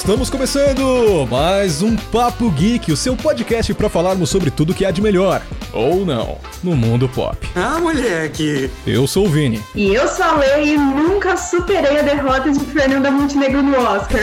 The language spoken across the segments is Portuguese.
Estamos começando mais um Papo Geek, o seu podcast para falarmos sobre tudo que há de melhor, ou não, no mundo pop. Ah, moleque! Eu sou o Vini. E eu sou a Lei e nunca superei a derrota de Fernanda Montenegro no Oscar.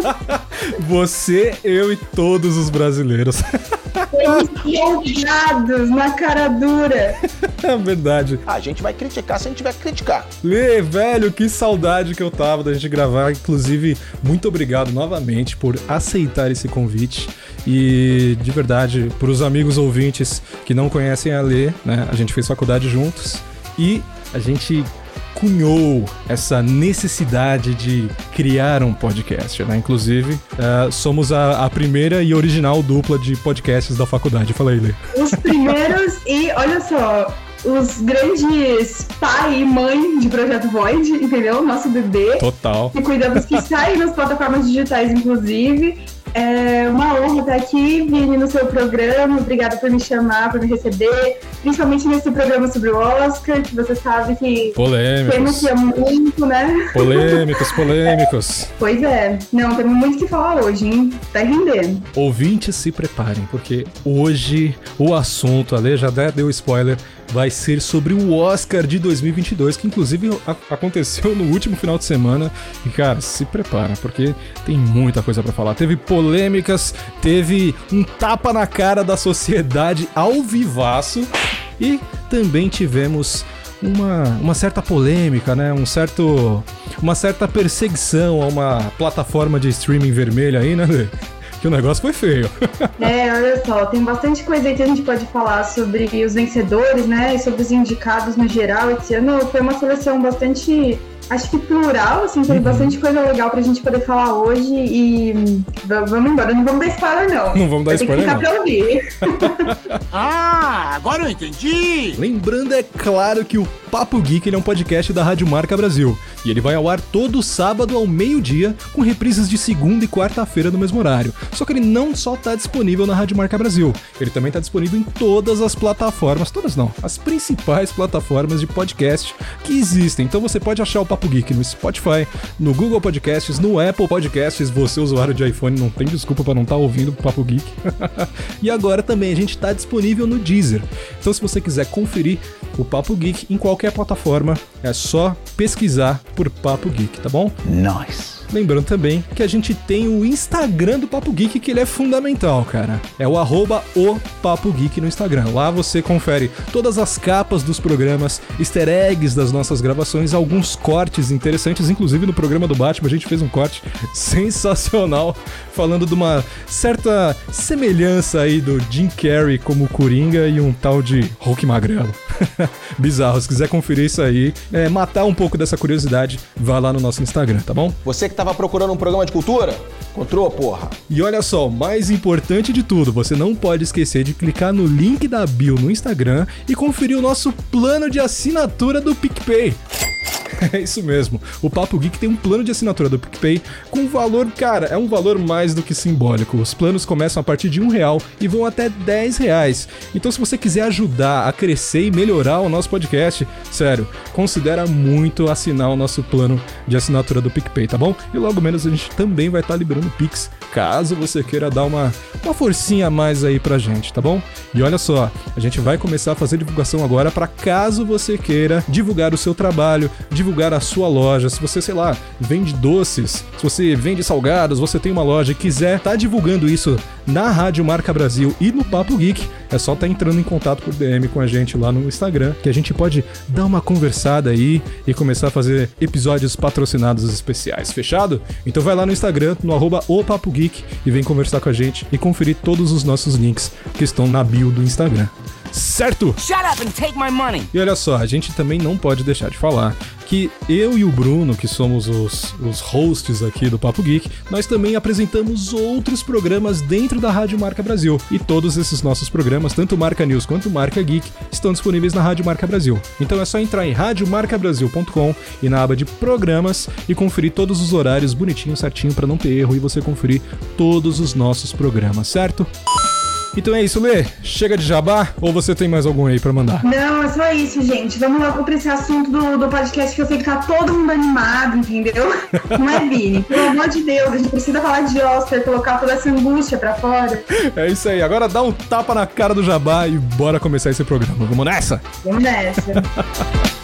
Você, eu e todos os brasileiros. Empolgados na cara dura. É verdade. A gente vai criticar se a gente tiver que criticar. Lê, velho, que saudade que eu tava da gente gravar. Inclusive, muito obrigado novamente por aceitar esse convite. E de verdade, para os amigos ouvintes que não conhecem a Lê, né? A gente fez faculdade juntos e a gente cunhou essa necessidade de criar um podcast, né? Inclusive, uh, somos a, a, primeira e original dupla de podcasts da faculdade. Fala aí, Lê. Os primeiros e, olha só, os grandes pai e mãe de Projeto Void, entendeu? Nosso bebê. Total. Que cuidamos que sai nas plataformas digitais, inclusive. É uma honra estar aqui, Vini, no seu programa. Obrigada por me chamar, por me receber. Principalmente nesse programa sobre o Oscar, que você sabe que polêmicos. temos que muito, né? Polêmicos, polêmicos. pois é. Não, temos muito que falar hoje, hein? Tá rendendo. Ouvintes, se preparem, porque hoje o assunto, a Lê já deu spoiler, vai ser sobre o Oscar de 2022, que inclusive aconteceu no último final de semana. E cara, se prepara, porque tem muita coisa para falar. Teve polêmicas, teve um tapa na cara da sociedade ao vivaço e também tivemos uma, uma certa polêmica, né? Um certo, uma certa perseguição a uma plataforma de streaming vermelha aí, né? Que o negócio foi feio. é, olha só, tem bastante coisa aí que a gente pode falar sobre os vencedores, né? E sobre os indicados no geral. Esse ano foi uma seleção bastante acho que plural, assim, tem uhum. bastante coisa legal pra gente poder falar hoje e vamos embora. Não vamos dar spoiler, não. Não vamos dar spoiler, não. Pra ouvir. ah, agora eu entendi! Lembrando, é claro, que o Papo Geek ele é um podcast da Rádio Marca Brasil. E ele vai ao ar todo sábado ao meio-dia, com reprises de segunda e quarta-feira no mesmo horário. Só que ele não só está disponível na Rádio Marca Brasil, ele também está disponível em todas as plataformas, todas não, as principais plataformas de podcast que existem. Então você pode achar o Papo Geek no Spotify, no Google Podcasts, no Apple Podcasts. Você, usuário de iPhone, não tem desculpa para não estar tá ouvindo Papo Geek. e agora também a gente está disponível no Deezer. Então se você quiser conferir o Papo Geek em qualquer plataforma, é só pesquisar por Papo Geek, tá bom? Nice. Lembrando também que a gente tem o Instagram do Papo Geek, que ele é fundamental, cara. É o arroba o Papo Geek no Instagram. Lá você confere todas as capas dos programas, easter eggs das nossas gravações, alguns cortes interessantes, inclusive no programa do Batman a gente fez um corte sensacional falando de uma certa semelhança aí do Jim Carrey como Coringa e um tal de Hulk Magrelo. Bizarro, se quiser conferir isso aí, é, matar um pouco dessa curiosidade, vá lá no nosso Instagram, tá bom? Você que tava procurando um programa de cultura? Encontrou, porra? E olha só, mais importante de tudo, você não pode esquecer de clicar no link da bio no Instagram e conferir o nosso plano de assinatura do PicPay. É isso mesmo. O Papo Geek tem um plano de assinatura do PicPay com valor, cara, é um valor mais do que simbólico. Os planos começam a partir de um real e vão até 10 reais. Então, se você quiser ajudar a crescer e melhorar o nosso podcast, sério, considera muito assinar o nosso plano de assinatura do PicPay, tá bom? E logo menos a gente também vai estar tá liberando Pix, caso você queira dar uma, uma forcinha a mais aí pra gente, tá bom? E olha só, a gente vai começar a fazer divulgação agora para caso você queira divulgar o seu trabalho, divulgar a sua loja, se você, sei lá, vende doces, se você vende salgados, você tem uma loja e quiser estar tá divulgando isso na Rádio Marca Brasil e no Papo Geek, é só estar tá entrando em contato por DM com a gente lá no Instagram, que a gente pode dar uma conversada aí e começar a fazer episódios patrocinados especiais. Fechado? Então vai lá no Instagram, no arroba o Papo Geek e vem conversar com a gente e conferir todos os nossos links que estão na bio do Instagram certo? Shut up and take my money. E olha só, a gente também não pode deixar de falar que eu e o Bruno, que somos os, os hosts aqui do Papo Geek, nós também apresentamos outros programas dentro da Rádio Marca Brasil. E todos esses nossos programas, tanto Marca News quanto Marca Geek, estão disponíveis na Rádio Marca Brasil. Então é só entrar em radiomarcabrasil.com e na aba de programas e conferir todos os horários bonitinho, certinho, para não ter erro e você conferir todos os nossos programas, certo? Então é isso, Lê. Chega de jabá ou você tem mais algum aí pra mandar? Não, é só isso, gente. Vamos logo pra esse assunto do, do podcast que eu sei que tá todo mundo animado, entendeu? Não é, Vini? Pelo amor de Deus, a gente precisa falar de Oscar, colocar toda essa angústia pra fora. É isso aí. Agora dá um tapa na cara do jabá e bora começar esse programa. Vamos nessa? Vamos nessa.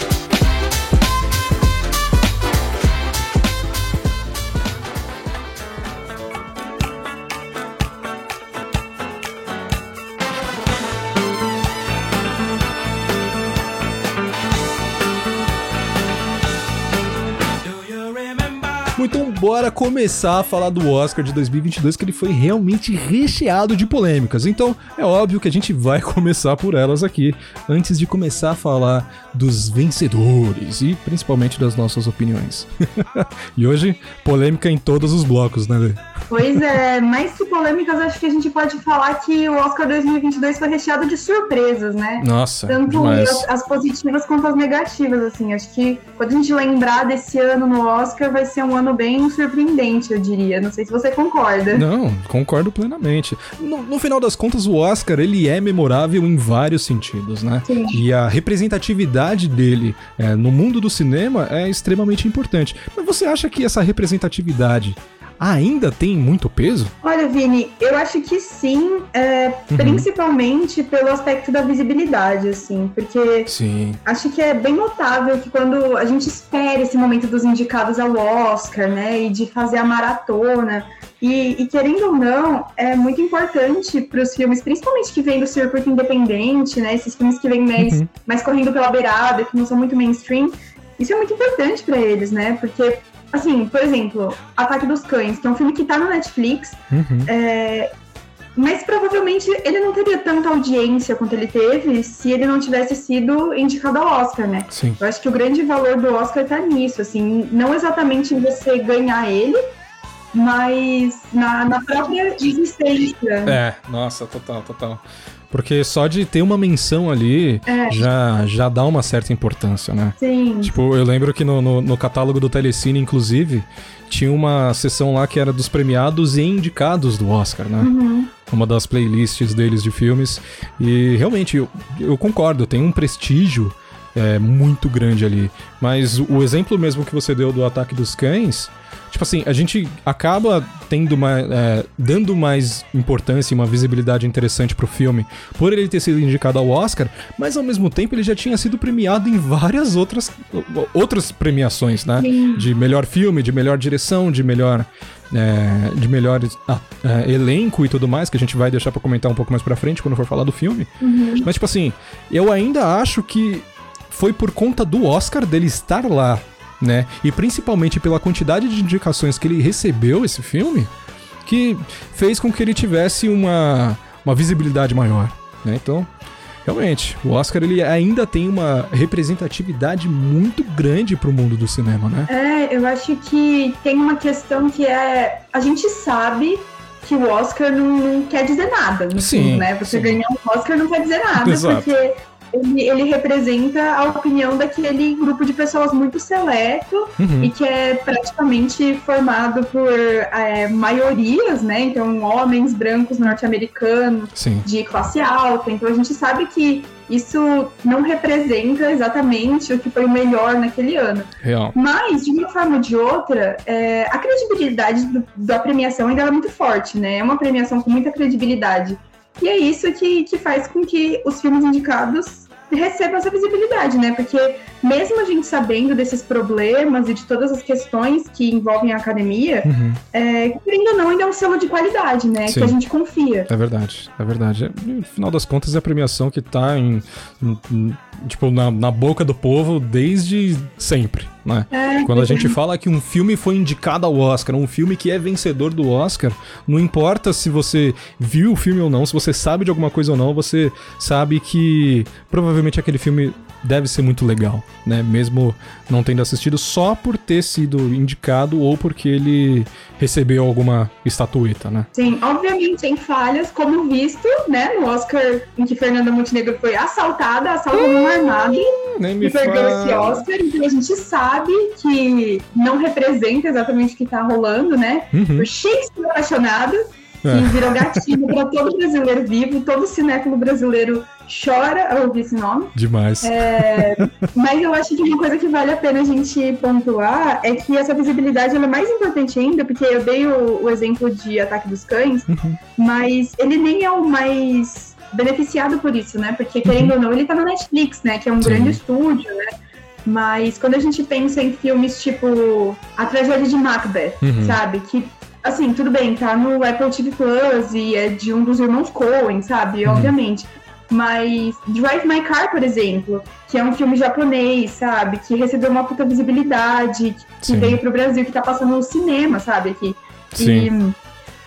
bora começar a falar do Oscar de 2022, que ele foi realmente recheado de polêmicas. Então é óbvio que a gente vai começar por elas aqui, antes de começar a falar dos vencedores e principalmente das nossas opiniões. e hoje, polêmica em todos os blocos, né, Lê? Pois é, mais que polêmicas, acho que a gente pode falar que o Oscar 2022 foi recheado de surpresas, né? Nossa, Tanto as, as positivas quanto as negativas, assim. Acho que quando a gente lembrar desse ano no Oscar, vai ser um ano bem surpreendente, eu diria. Não sei se você concorda. Não, concordo plenamente. No, no final das contas, o Oscar, ele é memorável em vários sentidos, né? Sim. E a representatividade dele é, no mundo do cinema é extremamente importante. Mas você acha que essa representatividade ainda tem muito peso? Olha, Vini, eu acho que sim, é, Uhum. principalmente pelo aspecto da visibilidade, assim, porque Sim. acho que é bem notável que quando a gente espera esse momento dos indicados ao Oscar, né, e de fazer a maratona, e, e querendo ou não, é muito importante para os filmes, principalmente que vêm do circuito independente, né, esses filmes que vêm mais, Uhum. mais correndo pela beirada, que não são muito mainstream, isso é muito importante para eles, né, porque, assim, por exemplo, Ataque dos Cães, que é um filme que tá no Netflix, Uhum. é, mas provavelmente ele não teria tanta audiência quanto ele teve se ele não tivesse sido indicado ao Oscar, né? Sim. Eu acho que o grande valor do Oscar tá nisso, assim, não exatamente em você ganhar ele, mas na, na própria existência. É, nossa, total, total. Porque só de ter uma menção ali É. já, já dá uma certa importância, né? Sim, Tipo, eu lembro que no, no, no catálogo do Telecine, inclusive, tinha uma seção lá que era dos premiados e indicados do Oscar, né? Uhum. Uma das playlists deles de filmes. E realmente, eu, eu concordo, tem um prestígio é, muito grande ali. Mas o exemplo mesmo que você deu do Ataque dos Cães, tipo assim, a gente acaba tendo uma, é, dando mais importância e uma visibilidade interessante pro filme por ele ter sido indicado ao Oscar, mas ao mesmo tempo ele já tinha sido premiado em várias outras, outras premiações, né? Sim. De melhor filme, de melhor direção, de melhor. é, de melhor ah, é, elenco e tudo mais, que a gente vai deixar pra comentar um pouco mais pra frente quando for falar do filme. Uhum. Mas, tipo assim, eu ainda acho que foi por conta do Oscar dele estar lá, né? E principalmente pela quantidade de indicações que ele recebeu esse filme, que fez com que ele tivesse uma, uma visibilidade maior, né? Então, realmente, o Oscar ele ainda tem uma representatividade muito grande pro mundo do cinema, né? É, eu acho que tem uma questão que é. A gente sabe que o Oscar não, não quer dizer nada, no Sim, fundo, né? Você sim. ganhar um Oscar não quer dizer nada, Exato. porque ele, ele representa a opinião daquele grupo de pessoas muito seleto Uhum. e que é praticamente formado por é, maiorias, né? Então, homens brancos norte-americanos de classe alta. Então a gente sabe que isso não representa exatamente o que foi o melhor naquele ano. Real. Mas, de uma forma ou de outra, é, a credibilidade do- da premiação ainda é muito forte, né? É uma premiação com muita credibilidade. E é isso que, que faz com que os filmes indicados recebam essa visibilidade, né? Porque mesmo a gente sabendo desses problemas e de todas as questões que envolvem a academia, Uhum. é, ou não, ainda é um selo de qualidade, né? Sim. Que a gente confia. É verdade, é verdade. No final das contas, é a premiação que tá em, em- em- tipo, na, na boca do povo desde sempre, né? É, Quando a gente fala que um filme foi indicado ao Oscar, um filme que é vencedor do Oscar, não importa se você viu o filme ou não, se você sabe de alguma coisa ou não, você sabe que provavelmente aquele filme deve ser muito legal, né? Mesmo não tendo assistido, só por ter sido indicado ou porque ele recebeu alguma estatueta, né? Sim, obviamente tem falhas, como visto, né, no Oscar em que Fernanda Montenegro foi assaltada, assalto numa armada Nem e perdeu esse Oscar, então a gente sabe que não representa exatamente o que tá rolando, né? Uhum. O Shakespeare apaixonado, que É. virou gatilho para todo brasileiro vivo, todo cinéfilo brasileiro chora ao ouvir esse nome. Demais. É, mas eu acho que uma coisa que vale a pena a gente pontuar é que essa visibilidade é mais importante ainda, porque eu dei o, o exemplo de Ataque dos Cães, mas ele nem é o mais beneficiado por isso, né? Porque, querendo ou não, ele tá na Netflix, né? Que é um Sim. grande estúdio, né? Mas quando a gente pensa em filmes tipo A Tragédia de Macbeth, Uhum. sabe? Que, assim, tudo bem, tá no Apple TV Plus e é de um dos irmãos Coen, sabe? Uhum. Obviamente. Mas Drive My Car, por exemplo, que é um filme japonês, sabe? Que recebeu uma puta visibilidade, que Sim. veio pro Brasil, que tá passando no cinema, sabe? Aqui. Sim.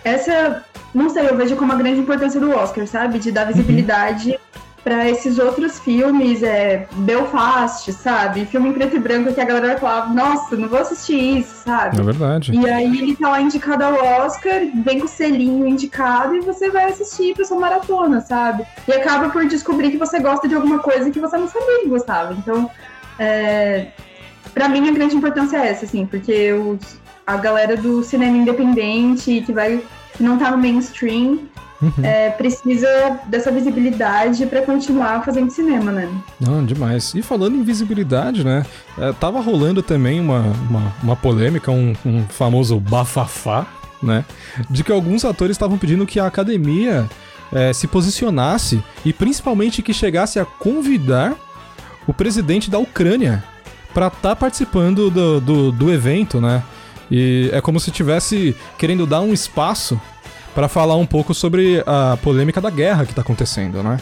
E essa, não sei, eu vejo como a grande importância do Oscar, sabe? De dar Uhum. Pra esses outros filmes, é, Belfast, sabe? Filme em preto e branco que a galera vai falar, nossa, não vou assistir isso, sabe? É verdade. E aí ele tá lá indicado ao Oscar, vem com o selinho indicado e você vai assistir pra sua maratona, sabe? E acaba por descobrir que você gosta de alguma coisa que você não sabia que gostava. Então, é, pra mim a grande importância é essa, assim, porque os- a galera do cinema independente que vai que não tá no mainstream Uhum. é, precisa dessa visibilidade pra continuar fazendo cinema, né? Não, demais. E falando em visibilidade, né? é, tava rolando também uma, uma, uma polêmica, um, um famoso bafafá, né? De que alguns atores estavam pedindo que a academia é, se posicionasse e principalmente que chegasse a convidar o presidente da Ucrânia para estar participando do, do, do evento, né? E é como se tivesse querendo dar um espaço para falar um pouco sobre a polêmica da guerra que tá acontecendo, né?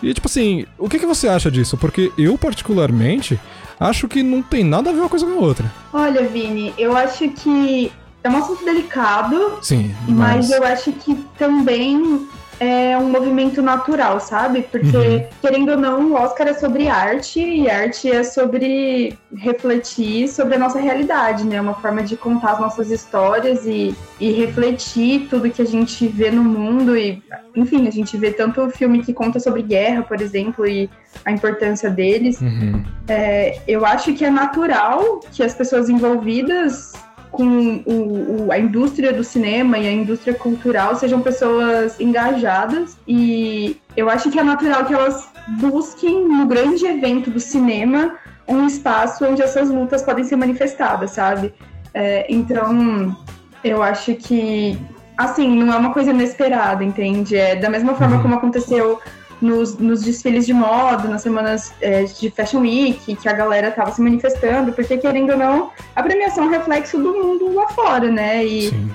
E tipo assim, o que, que você acha disso? Porque eu, particularmente, acho que não tem nada a ver uma coisa com a outra. Olha, Vini, eu acho que é um assunto delicado, Sim, Mas mas. eu acho que também é um movimento natural, sabe? Porque, Uhum. querendo ou não, o Oscar é sobre arte e arte é sobre refletir sobre a nossa realidade, né? Uma forma de contar as nossas histórias e, e refletir tudo que a gente vê no mundo. E, enfim, a gente vê tanto o filme que conta sobre guerra, por exemplo, e a importância deles. Uhum. É, eu acho que é natural que as pessoas envolvidas com o- o- a indústria do cinema e a indústria cultural sejam pessoas engajadas e eu acho que é natural que elas busquem no grande evento do cinema um espaço onde essas lutas podem ser manifestadas, sabe? É, então, eu acho que, assim, não é uma coisa inesperada, entende? É da mesma forma Uhum. como aconteceu nos, nos desfiles de moda, nas semanas é, de Fashion Week, que a galera tava se manifestando, porque querendo ou não, a premiação é um reflexo do mundo lá fora, né? E, Sim.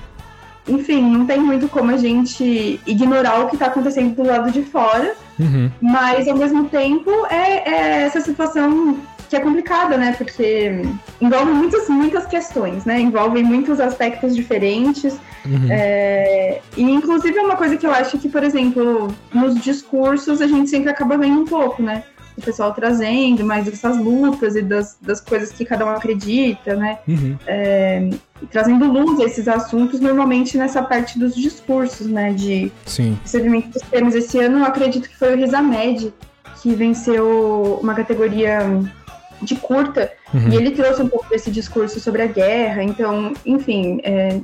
enfim, não tem muito como a gente ignorar o que tá acontecendo do lado de fora, Uhum. mas ao mesmo tempo é, é essa situação que é complicada, né? Porque envolve muitas, muitas questões, né? Envolve muitos aspectos diferentes. Uhum. É, e inclusive é uma coisa que eu acho que, por exemplo, nos discursos a gente sempre acaba vendo um pouco, né? O pessoal trazendo mais dessas lutas e das, das coisas que cada um acredita, né? Uhum. E trazendo luz a esses assuntos, normalmente nessa parte dos discursos, né? De Sim. recebimento dos prêmios. Esse ano eu acredito que foi o Rizamed que venceu uma categoria de curta Uhum. e ele trouxe um pouco desse discurso sobre a guerra. Então, enfim, é,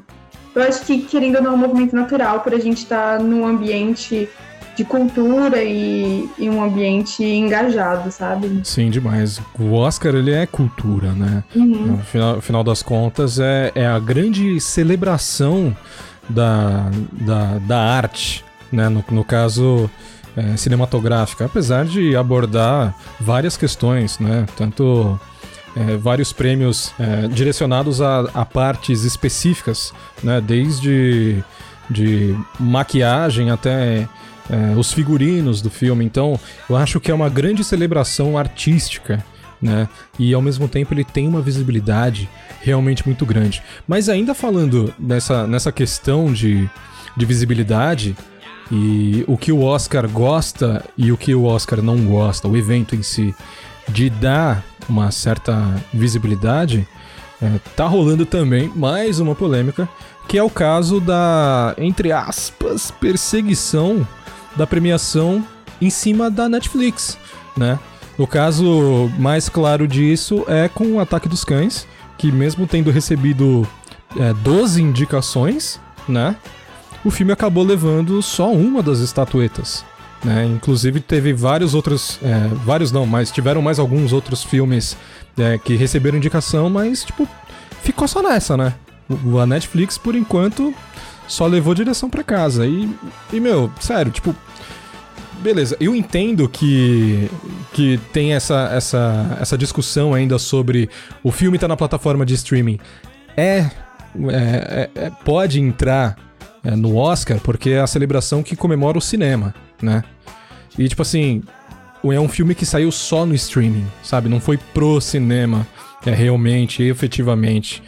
eu acho que querendo ou não é um movimento natural por a gente estar num ambiente de cultura e, e um ambiente engajado, sabe? Sim, demais. O Oscar, ele é cultura, né? Uhum. No final, final das contas, é, é a grande celebração da, da, da arte, né? No, no caso é, cinematográfica, apesar de abordar várias questões, né? Tanto é, vários prêmios é, direcionados a, a partes específicas, né? Desde de maquiagem até é, os figurinos do filme. Então, eu acho que é uma grande celebração artística, né? E ao mesmo tempo ele tem uma visibilidade realmente muito grande. Mas ainda falando nessa, nessa questão de, de visibilidade e o que o Oscar gosta e o que o Oscar não gosta, o evento em si, de dar uma certa visibilidade, é, tá rolando também mais uma polêmica, que é o caso da, entre aspas, perseguição da premiação em cima da Netflix, né? O caso mais claro disso é com o Ataque dos Cães, que mesmo tendo recebido é, 12 indicações, né? O filme acabou levando só uma das estatuetas. Né? Inclusive teve vários outros, é, vários não, mas tiveram mais alguns outros filmes é, que receberam indicação, mas tipo ficou só nessa, né? O, a Netflix por enquanto só levou direção para casa e, e meu, sério, tipo beleza, eu entendo que, que tem essa, essa, essa discussão ainda sobre o filme tá na plataforma de streaming. É. é, é, é pode entrar é, no Oscar porque é a celebração que comemora o cinema né? E tipo assim, é um filme que saiu só no streaming, sabe? Não foi pro cinema, é realmente, efetivamente.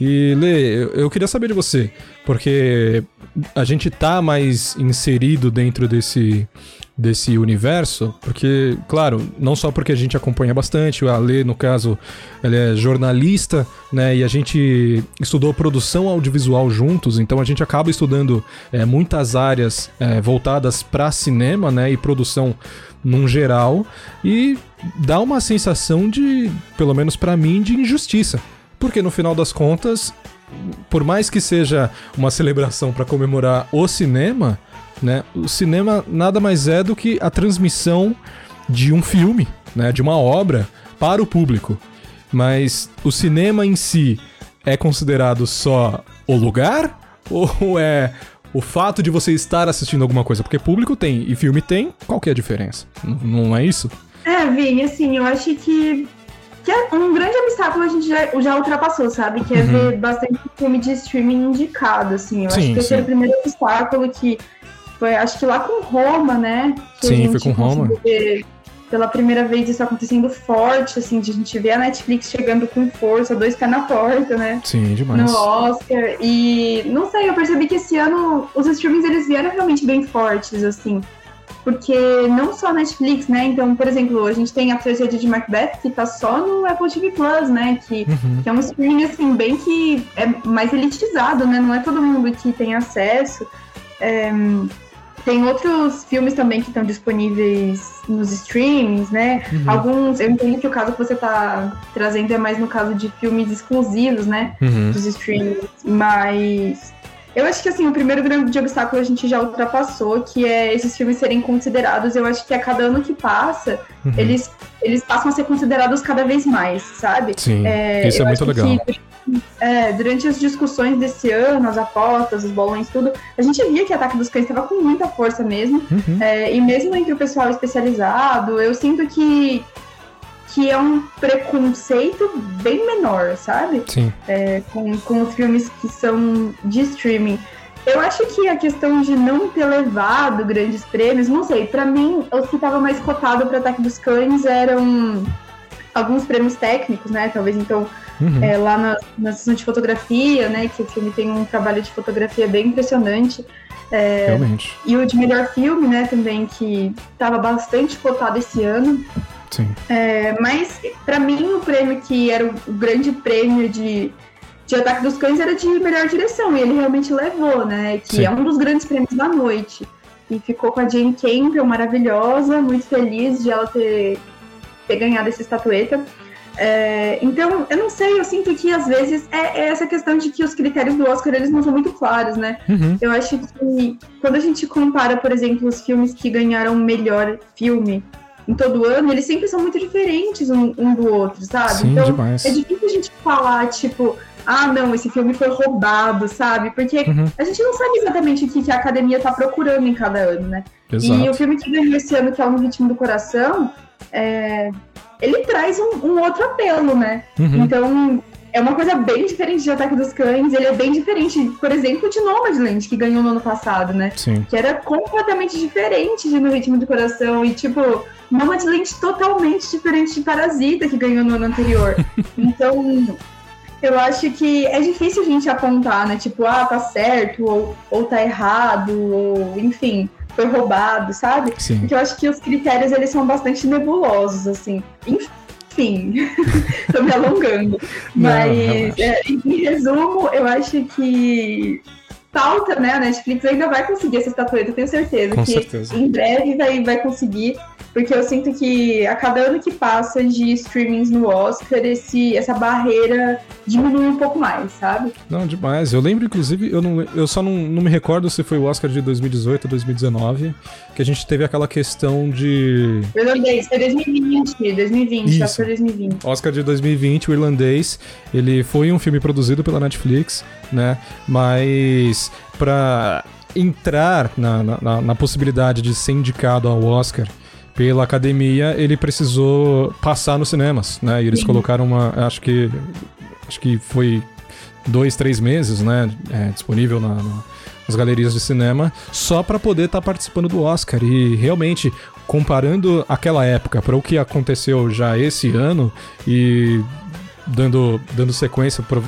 E Lê, eu queria saber de você, porque a gente tá mais inserido dentro desse desse universo, porque, claro, não só porque a gente acompanha bastante, a Lê, no caso, ela é jornalista, né, e a gente estudou produção audiovisual juntos, então a gente acaba estudando é, muitas áreas é, voltadas para cinema, né, e produção num geral, e dá uma sensação de, pelo menos para mim, de injustiça. Porque no final das contas, por mais que seja uma celebração para comemorar o cinema, né? O cinema nada mais é do que a transmissão de um filme, né? De uma obra para o público. Mas o cinema em si é considerado só o lugar ou é o fato de você estar assistindo alguma coisa? Porque público tem e filme tem, qual que é a diferença? N não é isso? É, Vini, assim, eu acho que, que é um grande obstáculo a gente já, já ultrapassou, sabe? Que é uhum. ver bastante filme de streaming indicado, assim. Eu sim, acho que esse é o primeiro obstáculo que foi, acho que lá com Roma, né? Sim, foi com Roma. pela primeira vez isso acontecendo forte, assim, de a gente ver a Netflix chegando com força, dois pés na porta, né? Sim, demais. No Oscar. E não sei, eu percebi que esse ano os streamings eles vieram realmente bem fortes, assim. Porque não só a Netflix, né? Então, por exemplo, a gente tem a tragédia de Macbeth, que tá só no Apple TV Plus, né? Que, uhum. que é um streaming, assim, bem que é mais elitizado, né? Não é todo mundo que tem acesso. É, tem outros filmes também que estão disponíveis nos streamings, né? Uhum. Alguns, eu entendo que o caso que você está trazendo é mais no caso de filmes exclusivos, né? Uhum. Dos streamings, mas eu acho que assim, o primeiro grande obstáculo a gente já ultrapassou, que é esses filmes serem considerados. Eu acho que a cada ano que passa, uhum. eles, eles passam a ser considerados cada vez mais, sabe? Sim. É, isso é muito legal. Que, é, durante as discussões desse ano, as apostas, os bolões, tudo, a gente via que Ataque dos Cães estava com muita força mesmo. Uhum. É, e mesmo entre o pessoal especializado, eu sinto que, que é um preconceito bem menor, sabe? Sim. É, com, com os filmes que são de streaming. Eu acho que a questão de não ter levado grandes prêmios, não sei, para mim, os que estavam mais cotados para Ataque dos Cães eram alguns prêmios técnicos, né? Talvez então uhum. é, lá na, na sessão de fotografia, né? Que o filme tem um trabalho de fotografia bem impressionante. É, Realmente. E o de melhor filme, né? Também que estava bastante cotado esse ano. Sim. É, mas para mim o prêmio que era o grande prêmio de de Ataque dos Cães era de melhor direção, e ele realmente levou, né? Que Sim. é um dos grandes prêmios da noite. E ficou com a Jane Campbell, maravilhosa, muito feliz de ela ter ter ganhado essa estatueta. É, então, eu não sei, eu sinto que às vezes é, é, essa questão de que os critérios do Oscar eles não são muito claros, né? Uhum. Eu acho que quando a gente compara, por exemplo, os filmes que ganharam melhor filme em todo ano, eles sempre são muito diferentes um, um do outro, sabe? Sim, então, demais. é difícil a gente falar, tipo, ah, não, esse filme foi roubado, sabe? Porque uhum. a gente não sabe exatamente o que, que a academia tá procurando em cada ano, né? Exato. E o filme que ganhou esse ano, que é o No Ritmo do Coração, é, ele traz um, um, outro apelo, né? Uhum. Então, é uma coisa bem diferente de Ataque dos Cães. Ele é bem diferente, por exemplo, de Nomadland, que ganhou no ano passado, né? Sim. Que era completamente diferente de No Ritmo do Coração. E, tipo, Nomadland totalmente diferente de Parasita, que ganhou no ano anterior. então, eu acho que é difícil a gente apontar, né? Tipo, ah, tá certo, ou, ou tá errado, ou enfim foi roubado, sabe? Sim. Porque eu acho que os critérios eles são bastante nebulosos, assim. Enfim, tô me alongando. Não, Mas, é, em resumo, eu acho que falta, né? A Netflix ainda vai conseguir essa estatueta, tenho certeza. Com que certeza. em breve vai, vai conseguir. Porque eu sinto que a cada ano que passa de streamings no Oscar, esse, essa barreira diminui um pouco mais, sabe? Não, demais. Eu lembro, inclusive, eu, não, eu só não, não me recordo se foi o Oscar de 2018 ou 2019, que a gente teve aquela questão de. O irlandês, foi 2020, 2020, Isso. Oscar 2020. Oscar de 2020, o irlandês, ele foi um filme produzido pela Netflix, né? Mas pra entrar na- na, na possibilidade de ser indicado ao Oscar pela academia, ele precisou passar nos cinemas, né? E eles Sim. colocaram uma. Acho que. Acho que foi dois, três meses, né? é, disponível na- na- nas galerias de cinema, só para poder estar participando do Oscar. E realmente, comparando aquela época para o que aconteceu já esse ano e dando, dando sequência pro-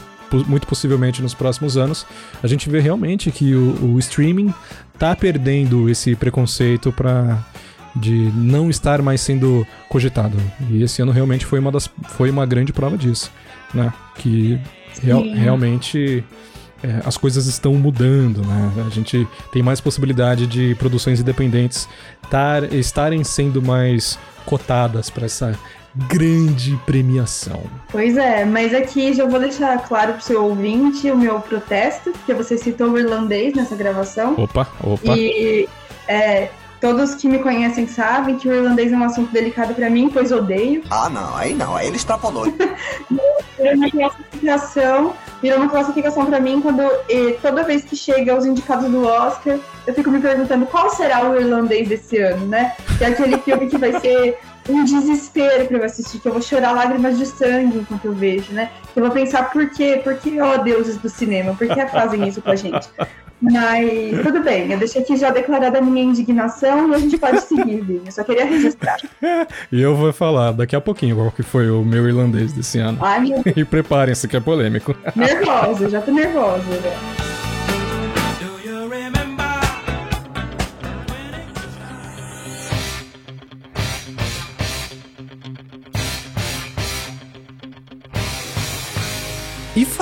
muito possivelmente nos próximos anos, a gente vê realmente que o, o streaming tá perdendo esse preconceito para de não estar mais sendo cogitado. E esse ano realmente foi uma das foi uma grande prova disso, né? Que real- realmente é, as coisas estão mudando, né? A gente tem mais possibilidade de produções independentes tar- estarem sendo mais cotadas para essa grande premiação. Pois é, mas aqui já vou deixar claro pro seu ouvinte o meu protesto, porque você citou o irlandês nessa gravação. Opa, opa. E é, todos que me conhecem sabem que o irlandês é um assunto delicado pra mim, pois odeio. Ah, não, aí não, aí ele extrapolou. Virou uma classificação, virou uma classificação pra mim quando toda vez que chega os indicados do Oscar, eu fico me perguntando qual será o irlandês desse ano, né? Que é aquele filme que vai ser um desespero pra eu assistir, que eu vou chorar lágrimas de sangue enquanto eu vejo, né? Que eu vou pensar por quê? Por que, ó deuses do cinema, por que fazem isso com a gente? Mas tudo bem, eu deixei aqui já declarada a minha indignação e a gente pode seguir, Vini. Eu só queria registrar. E eu vou falar daqui a pouquinho qual que foi o meu irlandês desse ano. Ai, meu E preparem-se que é polêmico. nervosa, já tô nervosa. Já.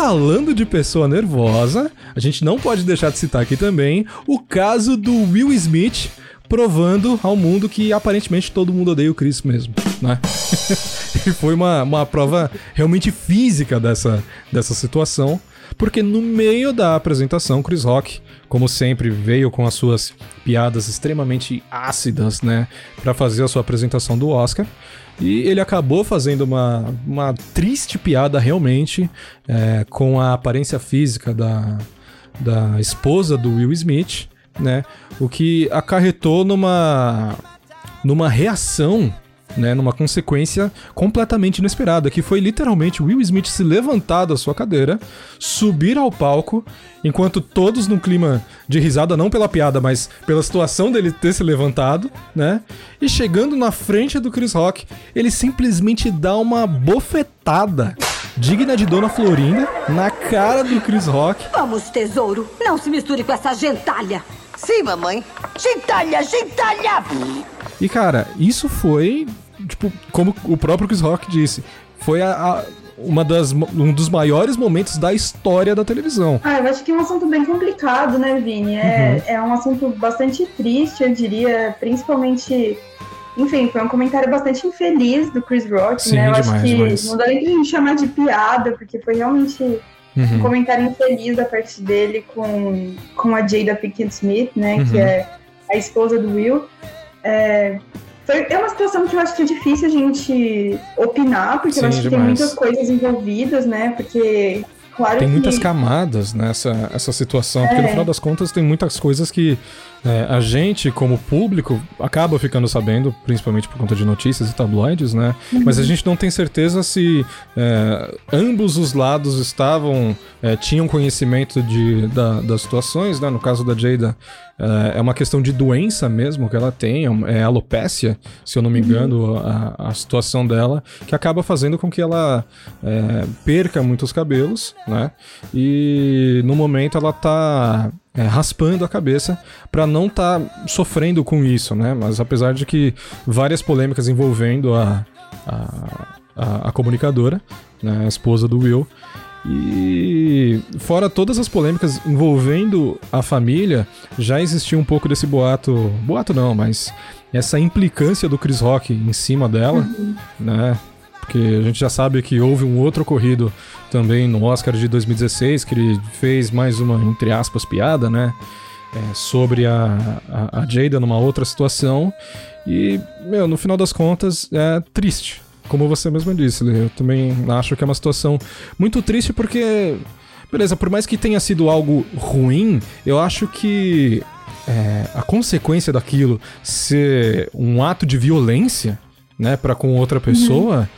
Falando de pessoa nervosa, a gente não pode deixar de citar aqui também o caso do Will Smith provando ao mundo que aparentemente todo mundo odeia o Chris mesmo, né? e foi uma, uma prova realmente física dessa, dessa situação, porque no meio da apresentação, Chris Rock, como sempre, veio com as suas piadas extremamente ácidas, né, Pra fazer a sua apresentação do Oscar. E ele acabou fazendo uma, uma triste piada realmente é, com a aparência física da, da esposa do Will Smith, né? O que acarretou numa, numa reação, né? Numa consequência completamente inesperada, que foi literalmente o Will Smith se levantar da sua cadeira, subir ao palco, enquanto todos num clima de risada, não pela piada, mas pela situação dele ter se levantado, né? E chegando na frente do Chris Rock, ele simplesmente dá uma bofetada digna de Dona Florinda na cara do Chris Rock. Vamos, tesouro. Não se misture com essa gentalha. Sim, mamãe. Gentalha, gentalha! E cara, isso foi, tipo, como o próprio Chris Rock disse, foi a, a- uma das, um dos maiores momentos da história da televisão. Ah, eu acho que é um assunto bem complicado, né, Vini? É, é um assunto bastante triste, eu diria, principalmente. Enfim, foi um comentário bastante infeliz do Chris Rock, Sim, né? Eu acho demais, que demais. não dá nem gente chamar de piada, porque foi realmente um Uhum. comentário infeliz da parte dele com, com a Jada Pinkett Smith, né? Uhum. Que é a esposa do Will. É, foi, é uma situação que eu acho que é difícil a gente opinar, porque Sim, eu acho que demais. tem muitas coisas envolvidas, né? Porque, claro Tem que... muitas camadas nessa essa situação, porque no É. final das contas tem muitas coisas que é, a gente, como público, acaba ficando sabendo, principalmente por conta de notícias e tabloides, né? Mas a gente não tem certeza se é, ambos os lados estavam, é, tinham conhecimento de, da- das situações, né? No caso da Jada, é, é uma questão de doença mesmo que ela tem, é é alopécia, se eu não me engano, a, a situação dela, que acaba fazendo com que ela é, perca muitos cabelos, né? E no momento ela tá é, raspando a cabeça pra não tá sofrendo com isso, né? Mas apesar de que várias polêmicas envolvendo a, a, a, a comunicadora, né? A esposa do Will. E fora todas as polêmicas envolvendo a família, já existia um pouco desse boato, boato não, mas essa implicância do Chris Rock em cima dela, né? Porque a gente já sabe que houve um outro ocorrido também no Oscar de 2016, que ele fez mais uma, entre aspas, piada, né? É, sobre a, a, a Jada numa outra situação. E, meu, no final das contas, é triste. Como você mesmo disse, eu também acho que é uma situação muito triste porque, beleza, por mais que tenha sido algo ruim, eu acho que é, a consequência daquilo ser um ato de violência, né, para com outra pessoa,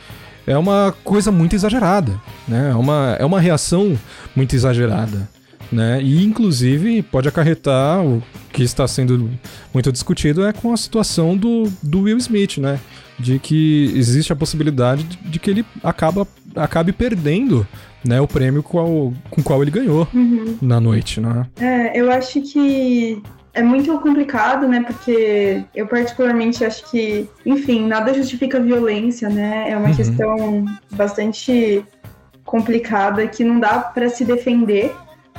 é uma coisa muito exagerada, né? É uma, é uma reação muito exagerada, né? E inclusive pode acarretar o que está sendo muito discutido é com a situação do, do Will Smith, né? De que existe a possibilidade de, que ele acaba, acabe perdendo né, o prêmio qual, com o qual ele ganhou na noite, né? É, eu acho que é muito complicado, né? Porque eu particularmente acho que, enfim, nada justifica violência, né? É uma Uhum. questão bastante complicada que não dá para se defender,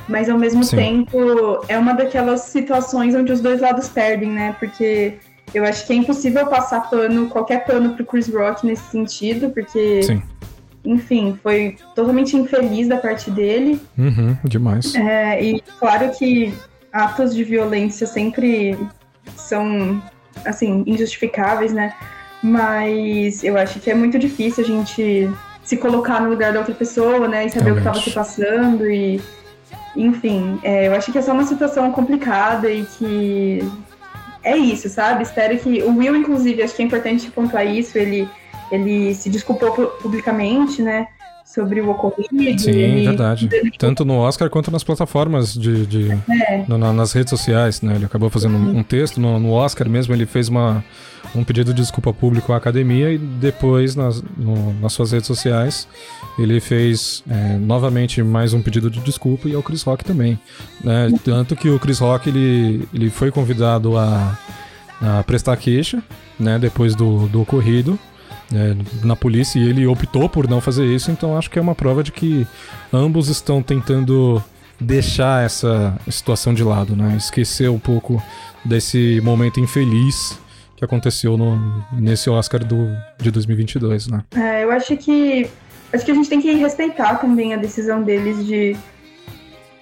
mas ao mesmo Sim. tempo é uma daquelas situações onde os dois lados perdem, né? Porque eu acho que é impossível passar pano, qualquer pano pro Chris Rock nesse sentido, porque, Sim. enfim, foi totalmente infeliz da parte dele. Uhum, demais. É, e claro que atos de violência sempre são, assim, injustificáveis, né? Mas eu acho que é muito difícil a gente se colocar no lugar da outra pessoa, né? E saber o que estava Realmente. se passando e... Enfim, é, eu acho que é só uma situação complicada e que... É isso, sabe? Espero que... O Will, inclusive, acho que é importante pontuar isso, ele, ele se desculpou pu- publicamente, né? Sobre o ocorrido. Sim, ele- verdade. Tanto no Oscar quanto nas plataformas de. de- É. no- nas redes sociais, né? Ele acabou fazendo um, um texto. No, no Oscar mesmo, ele fez uma, um pedido de desculpa público à academia e depois, nas, no- nas suas redes sociais, ele fez é, novamente mais um pedido de desculpa e ao Chris Rock também. né? Tanto que o Chris Rock ele, ele foi convidado a, a prestar queixa, né? Depois do, do ocorrido é, na polícia e ele optou por não fazer isso, então acho que é uma prova de que ambos estão tentando deixar essa situação de lado, né? Esquecer um pouco desse momento infeliz que aconteceu no, nesse Oscar do, de 2022, né? É, eu acho que acho que a gente tem que respeitar também a decisão deles de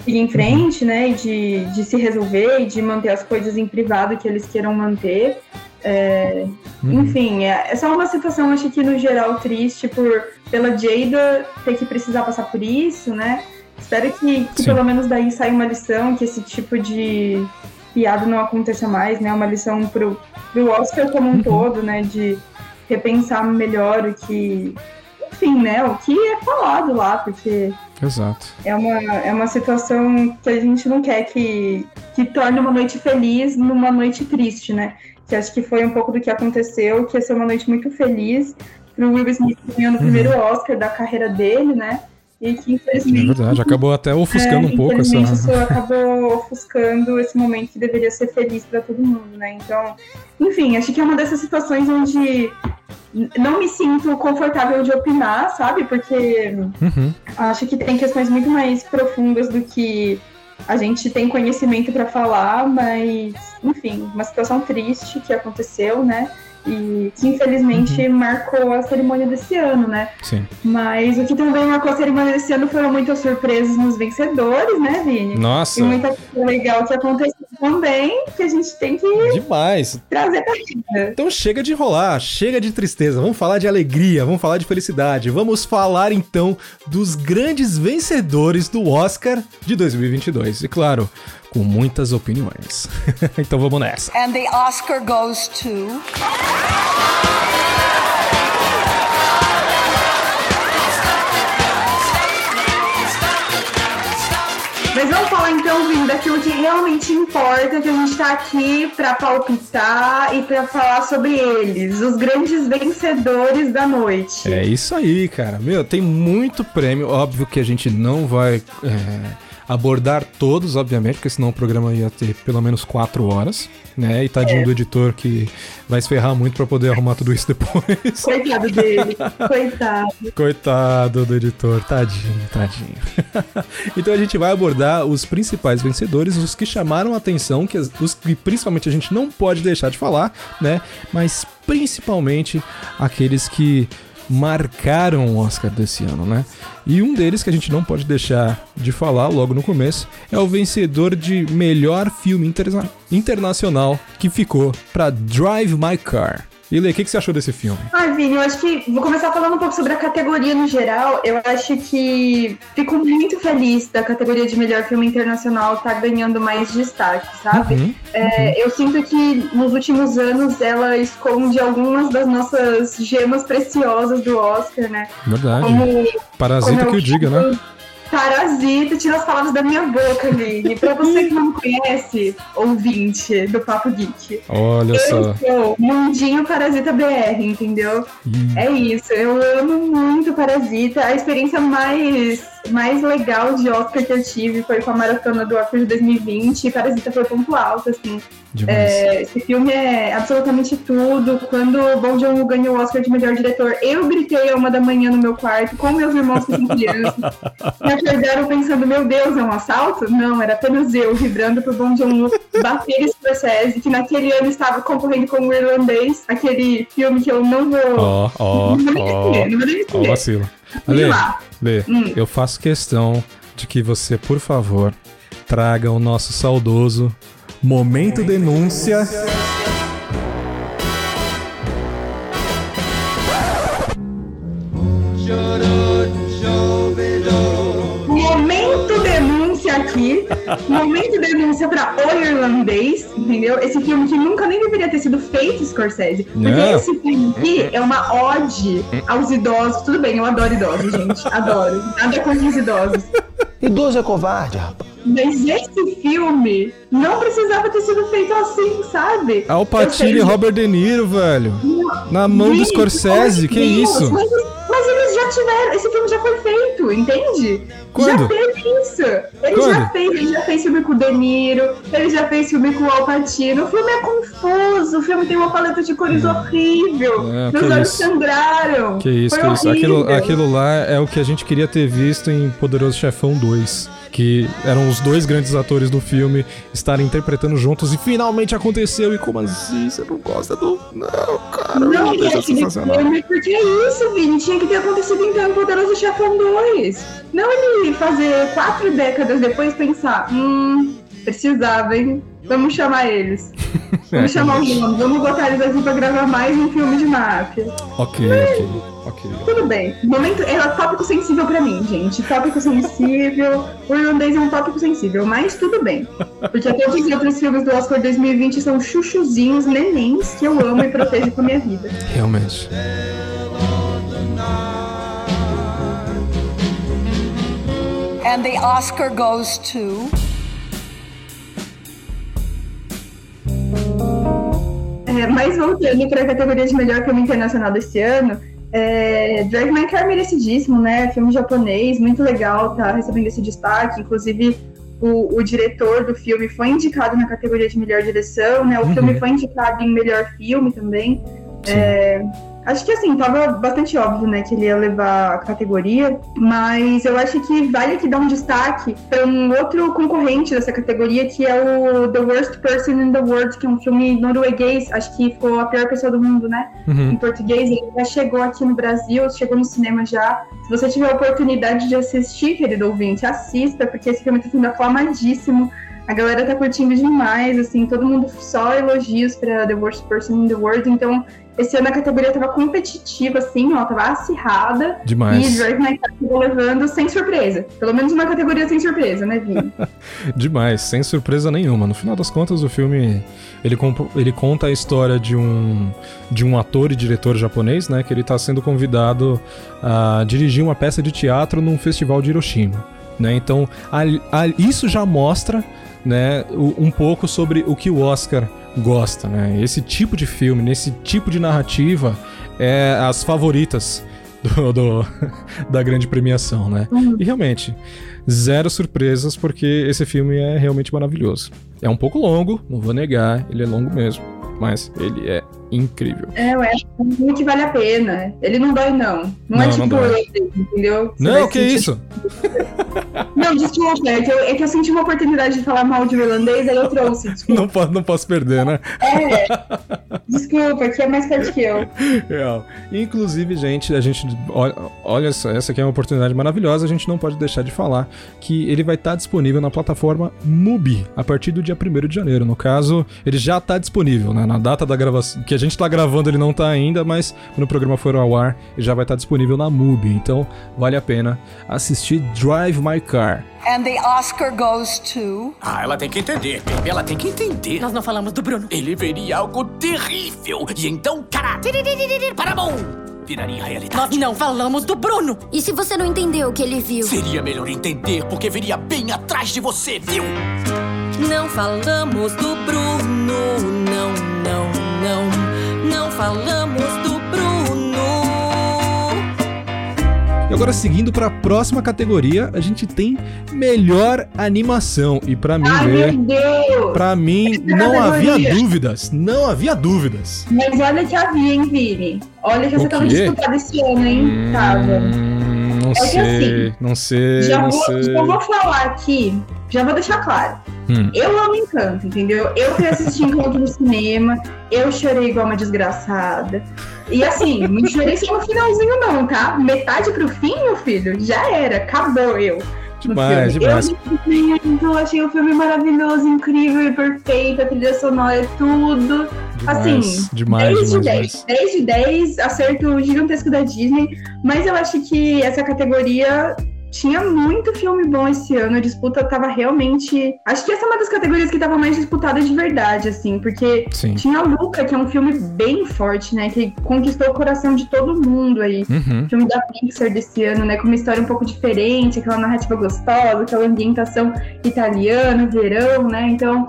ir em frente, né? E de, de se resolver e de manter as coisas em privado que eles queiram manter. É, Uhum. Enfim, é, é só uma situação, acho que no geral, triste por pela Jada ter que precisar passar por isso, né? Espero que, que Sim. pelo menos daí saia uma lição, que esse tipo de piada não aconteça mais, né? Uma lição pro, pro Oscar como um todo, né? De repensar melhor o que. Enfim, né? O que é falado lá, porque Exato. é uma, é uma situação que a gente não quer que, que torne uma noite feliz numa noite triste, né? Que acho que foi um pouco do que aconteceu, que ia ser uma noite muito feliz pro Will Smith ganhando o primeiro Oscar da carreira dele, né? E que É infelizmente. verdade, acabou até ofuscando é, um pouco essa. isso acabou ofuscando esse momento que deveria ser feliz para todo mundo, né? Então, enfim, acho que é uma dessas situações onde não me sinto confortável de opinar, sabe? Porque Uhum. acho que tem questões muito mais profundas do que a gente tem conhecimento para falar, mas, enfim, uma situação triste que aconteceu, né? E que infelizmente marcou a cerimônia desse ano, né? Sim. Mas o que também marcou a cerimônia desse ano foram muitas surpresas nos vencedores, né, Vini? Nossa, E muita coisa legal que aconteceu também, que a gente tem que demais. trazer pra vida. Então chega de rolar, chega de tristeza, vamos falar de alegria, vamos falar de felicidade, vamos falar então dos grandes vencedores do Oscar de 2022. E claro, com muitas opiniões. então vamos nessa. And the Oscar goes to. Mas vamos falar então, Vini, daquilo que realmente importa, que a gente tá aqui pra palpitar e pra falar sobre eles, os grandes vencedores da noite. É isso aí, cara. Meu, tem muito prêmio. Óbvio que a gente não vai é, abordar todos, obviamente, porque senão o programa ia ter pelo menos quatro horas, né? E tadinho É. do editor que vai se ferrar muito pra poder arrumar tudo isso depois. Coitado dele. Coitado. Coitado do editor, tadinho, tadinho. então a gente vai abordar os principais vencedores, os que chamaram a atenção, que os que principalmente a gente não pode deixar de falar, né? Mas principalmente aqueles que marcaram o Oscar desse ano, né? E um deles que a gente não pode deixar de falar logo no começo é o vencedor de melhor filme interna- internacional que ficou para Drive My Car. E Lê, o que, que você achou desse filme? Ai, Vini, eu acho que vou começar falando um pouco sobre a categoria no geral. Eu acho que fico muito feliz da categoria de melhor filme internacional estar ganhando mais destaque, sabe? Uhum. É, eu sinto que nos últimos anos ela esconde algumas das nossas gemas preciosas do Oscar, né? Verdade. Como, Parasita como que eu o diga, né? Parasita, tira as palavras da minha boca, Vini. Pra você que não me conhece, ouvinte do Papo Geek. Olha Eu só. sou Mundinho Parasita BR, entendeu? Ih, É isso, eu amo muito Parasita. A experiência mais, mais legal de Oscar que eu tive foi com a maratona do Oscar de 2020 e Parasita foi ponto alto, assim. É, esse filme é absolutamente tudo. Quando o Bong Joon-ho ganhou o Oscar de melhor diretor, eu gritei a uma da manhã no meu quarto com meus irmãos que são crianças. Me acordaram pensando, meu Deus, é um assalto? Não, era apenas eu vibrando pro Bong Joon-ho bater Scorsese, que naquele ano estava concorrendo com o Irlandês, aquele filme que eu não vou... Ó, ó, não vou nem ó. Ó, vacilo. Lê. Lê, Hum. eu faço questão de que você, por favor, traga o nosso saudoso Momento Denúncia. Momento denúncia pra O Irlandês, entendeu? Esse filme que nunca nem deveria ter sido feito, Scorsese. Porque Não. esse filme aqui é uma ode aos idosos. Tudo bem, eu adoro idosos, gente. Adoro. Nada contra os idosos. Idoso é covarde, rapaz. Mas esse filme não precisava ter sido feito assim, sabe? Al Pacino e Robert De Niro, velho. Na mão do Gente, Scorsese, meu que Deus, isso? Mas, mas eles já tiveram. Esse filme já foi feito, entende? Quando? Já teve isso. Ele Quando? já fez, ele já fez filme com o De Niro, ele já fez filme com o Al Pacino. O filme é confuso, o filme tem uma paleta de cores horrível. É, Meus olhos isso. sangraram. Que isso, Foi que isso. Aquilo, horrível. aquilo lá é o que a gente queria ter visto em Poderoso Chefão 2. Que eram os dois grandes atores do filme estarem interpretando juntos e finalmente aconteceu. E como assim? Você não gosta do. Não, cara, Não, meu é é sensacional. filme, porque é isso, Vini. Tinha que ter acontecido então em Poderoso Chefão 2. Não ele fazer quatro décadas depois pensar, hum, precisava, hein? Vamos chamar eles. Vamos chamar os nomes, vamos botar eles aqui pra gravar mais um filme de máfia. Ok, ok, ok. Tudo bem. Momento é tópico sensível pra mim, gente. Tópico sensível. O irlandês é um tópico sensível, mas tudo bem. Porque todos os outros filmes do Oscar 2020 são chuchuzinhos, nenéns, que eu amo e protejo com a minha vida. Realmente. And the Oscar goes to. É, mas voltando para a categoria de melhor filme internacional deste ano, é, Drive My Car merecidíssimo, né? Filme japonês, muito legal, tá recebendo esse destaque. Inclusive, o, o diretor do filme foi indicado na categoria de melhor direção, né? O Uhum. filme foi indicado em melhor filme também. É, acho que assim, tava bastante óbvio, né, que ele ia levar a categoria, mas eu acho que vale aqui dar um destaque para um outro concorrente dessa categoria, que é o The Worst Person in the World, que é um filme norueguês, acho que ficou a pior pessoa do mundo, né? Uhum. Em português, ele já chegou aqui no Brasil, chegou no cinema já. Se você tiver a oportunidade de assistir, querido ouvinte, assista, porque esse filme tá sendo aclamadíssimo. A galera tá curtindo demais, assim, todo mundo só elogios pra The Worst Person in the World. Então, esse ano a categoria tava competitiva, assim, ó, tava acirrada. E Demais. Drive My Car ficou levando sem surpresa. Pelo menos uma categoria sem surpresa, né, Vini? Demais, sem surpresa nenhuma. No final das contas, o filme ele, ele conta a história de um de um ator e diretor japonês, né, que ele está sendo convidado a dirigir uma peça de teatro num festival de Hiroshima, né? Então, ali- ali- isso já mostra, né, um pouco sobre o que o Oscar gosta, né? Esse tipo de filme, nesse tipo de narrativa, é as favoritas do, do- da grande premiação, né? Uhum. E realmente, zero surpresas, porque esse filme é realmente maravilhoso. É um pouco longo, não vou negar, ele é longo mesmo, mas ele é incrível. É, um filme que vale a pena. Ele não dói, não. Não, é Não, tipo não ele, entendeu? Você não, que sentir- isso? Não, desculpa, é que, eu, é que eu senti uma oportunidade de falar mal de irlandês, aí eu trouxe. Desculpa. Não, po- não posso perder, né? É, desculpa, que é mais forte que eu. Real. Inclusive, gente, a gente. Olha, essa aqui é uma oportunidade maravilhosa. A gente não pode deixar de falar que ele vai estar disponível na plataforma Mubi a partir do dia 1 de janeiro. No caso, ele já está disponível, né? Na data da gravação. Que a gente está gravando, ele não está ainda, mas quando o programa for ao ar, ele já vai estar disponível na Mubi. Então, vale a pena assistir Drive My Car. And the Oscar goes to. Ah, ela tem que entender, Pepe. Ela tem que entender. Nós não falamos do Bruno. Ele veria algo terrível. E então, cara, para bom, viraria Nós realidade. não falamos do Bruno. E se você não entendeu o que ele viu? Seria melhor entender, porque viria bem atrás de você, viu? Não falamos do Bruno. Não, não, não. Não falamos do Bruno. E agora, seguindo para a próxima categoria, a gente tem melhor animação. E para mim, Ai, meu Deus! Pra mim, Essa não havia categoria. dúvidas. Não havia dúvidas. Mas olha que havia, hein, Vini? Olha que O você tava disputado esse ano, hein? Tava. Hum, não É que sei, assim, não sei, Já não vou, sei. já vou falar aqui, já vou deixar claro. Hum. Eu amo Encanto, entendeu? Eu fui assistir Encanto no cinema, eu chorei igual uma desgraçada. E assim, não chorei só no finalzinho, não, tá? Metade pro fim, meu filho, já era, acabou eu. Demais, demais. Eu, eu achei o filme maravilhoso, incrível e perfeito, a trilha sonora, tudo. assim, demais, 10 de demais, 10. demais. 10 de 10, acerto gigantesco da Disney. Mas eu acho que essa categoria tinha muito filme bom esse ano. A disputa tava realmente. Acho que essa é uma das categorias que tava mais disputada de verdade, assim, porque Sim. tinha Luca, que é um filme bem forte, né? Que conquistou o coração de todo mundo aí. Uhum. Filme da Pixar desse ano, né? Com uma história um pouco diferente, aquela narrativa gostosa, aquela ambientação italiana, verão, né? Então,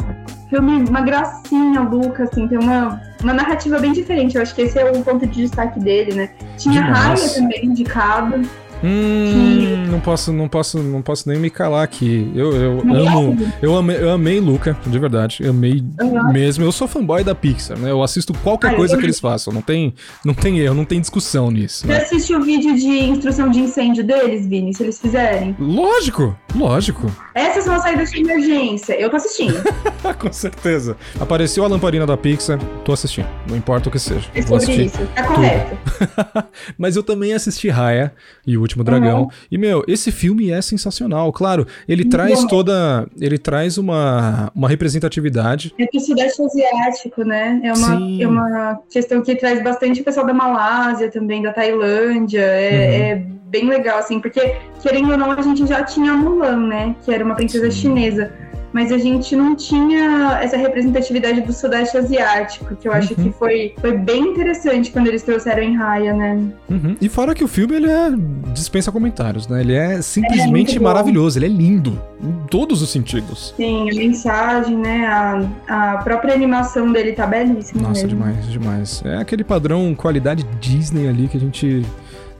filme, uma gracinha, Luca, assim, tem uma, uma narrativa bem diferente. Eu acho que esse é o ponto de destaque dele, né? Tinha Demais. Raya também indicado. Hum, não posso, não posso, não posso nem me calar aqui. Eu, eu amo, é? eu amei, eu amei Luca, de verdade. Amei Uhum. mesmo. Eu sou fanboy da Pixar, né? Eu assisto qualquer Ah, eu coisa que também. eles façam. Não tem, não tem erro, não tem discussão nisso. Você né? assistiu o vídeo de instrução de incêndio deles, Vini, se eles fizerem? Lógico, lógico. Essas são as saídas de emergência. Eu tô assistindo. Com certeza. Apareceu a lamparina da Pixar, tô assistindo. Não importa o que seja. É sobre isso. Tá correto. Mas eu também assisti Raya e o Último Dragão. Uhum. E, meu, esse filme é sensacional. Claro, ele traz bom. toda. Ele traz uma, uma representatividade. É do Sudeste Asiático, né? É uma, Sim. é uma questão que traz bastante o pessoal da Malásia também, da Tailândia. É, Uhum. é bem legal, assim, porque, querendo ou não, a gente já tinha a Mulan, né? Que era uma princesa Sim. chinesa. Mas a gente não tinha essa representatividade do Sudeste Asiático, que eu acho Uhum. que foi, foi bem interessante quando eles trouxeram em Raya, né? Uhum. E fora que o filme ele é dispensa comentários, né? Ele é É simplesmente bom. maravilhoso, ele é lindo em todos os sentidos. Sim, a mensagem, né? A, a própria animação dele tá belíssima. Nossa, mesmo. demais, demais. É aquele padrão qualidade Disney ali que a gente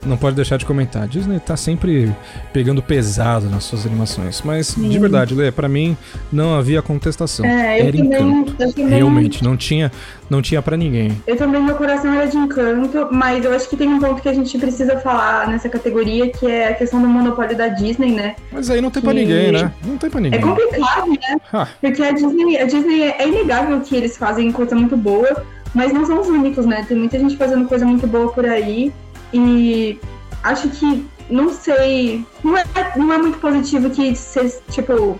não pode deixar de comentar. Disney tá sempre pegando pesado nas suas animações, mas de Sim. verdade, Lê, pra mim não havia contestação. É, eu Era também, encanto. eu também Realmente, não tinha, não tinha para ninguém. Eu também, meu coração era de encanto, mas eu acho que tem um ponto que a gente precisa falar nessa categoria, que é a questão do monopólio da Disney, né? Mas aí não tem pra Que- ninguém, né? Não tem pra É ninguém. complicado, né? Ah, Porque a Disney, a Disney é é inegável que eles fazem coisa muito boa, mas não são os únicos, né? Tem muita gente fazendo coisa muito boa por aí e acho que, não sei, não é, não é muito positivo que, se, tipo,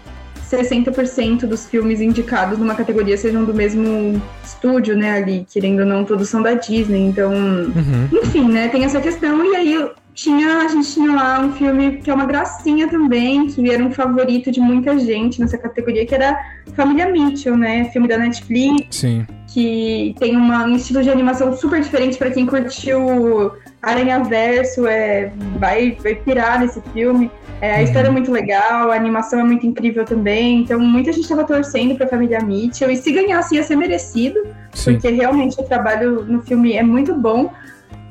60% dos filmes indicados numa categoria sejam do mesmo estúdio, né, ali, querendo ou não, todos são da Disney, então... uhum. Enfim, né, tem essa questão, e aí tinha, a gente tinha lá um filme que é uma gracinha também, que era um favorito de muita gente nessa categoria, que era Família Mitchell, né, filme da Netflix, Sim. que tem uma, um estilo de animação super diferente para quem curtiu Aranha Verso, é, vai, vai pirar nesse filme. É, a Uhum. história é muito legal, a animação é muito incrível também, então muita gente estava torcendo para Família Mitchell, e se ganhasse ia ser merecido, Sim. porque realmente o trabalho no filme é muito bom.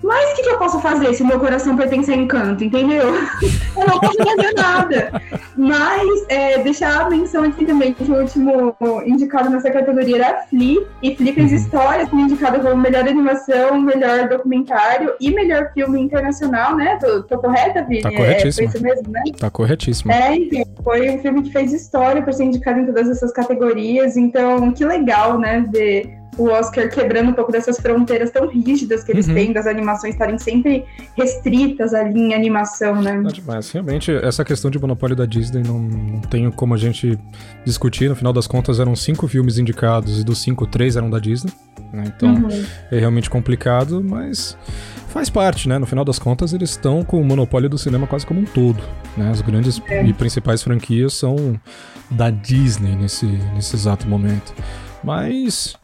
Mas o que, que eu posso fazer se meu coração pertence a encanto, entendeu? Eu não posso fazer nada. Mas é, deixar a menção aqui também que o último indicado nessa categoria era Flea. E Flea fez história, foi indicado como melhor animação, melhor documentário e melhor filme internacional, né? Tô, tô correta, Vini? Tá É, corretíssimo. foi isso mesmo, né? Tá corretíssimo. É, enfim, foi um filme que fez história por ser indicado em todas essas categorias. Então, que legal, né? Ver o Oscar quebrando um pouco dessas fronteiras tão rígidas que eles Uhum. têm, das animações estarem sempre restritas ali em animação, né? Tá demais. Realmente, essa questão de monopólio da Disney não, não tem como a gente discutir. No final das contas, eram cinco filmes indicados e dos cinco, três eram da Disney. né? Então, Uhum. é realmente complicado, mas faz parte, né? No final das contas, eles estão com o monopólio do cinema quase como um todo. Né? As grandes e principais franquias são da Disney nesse, nesse exato momento. Mas.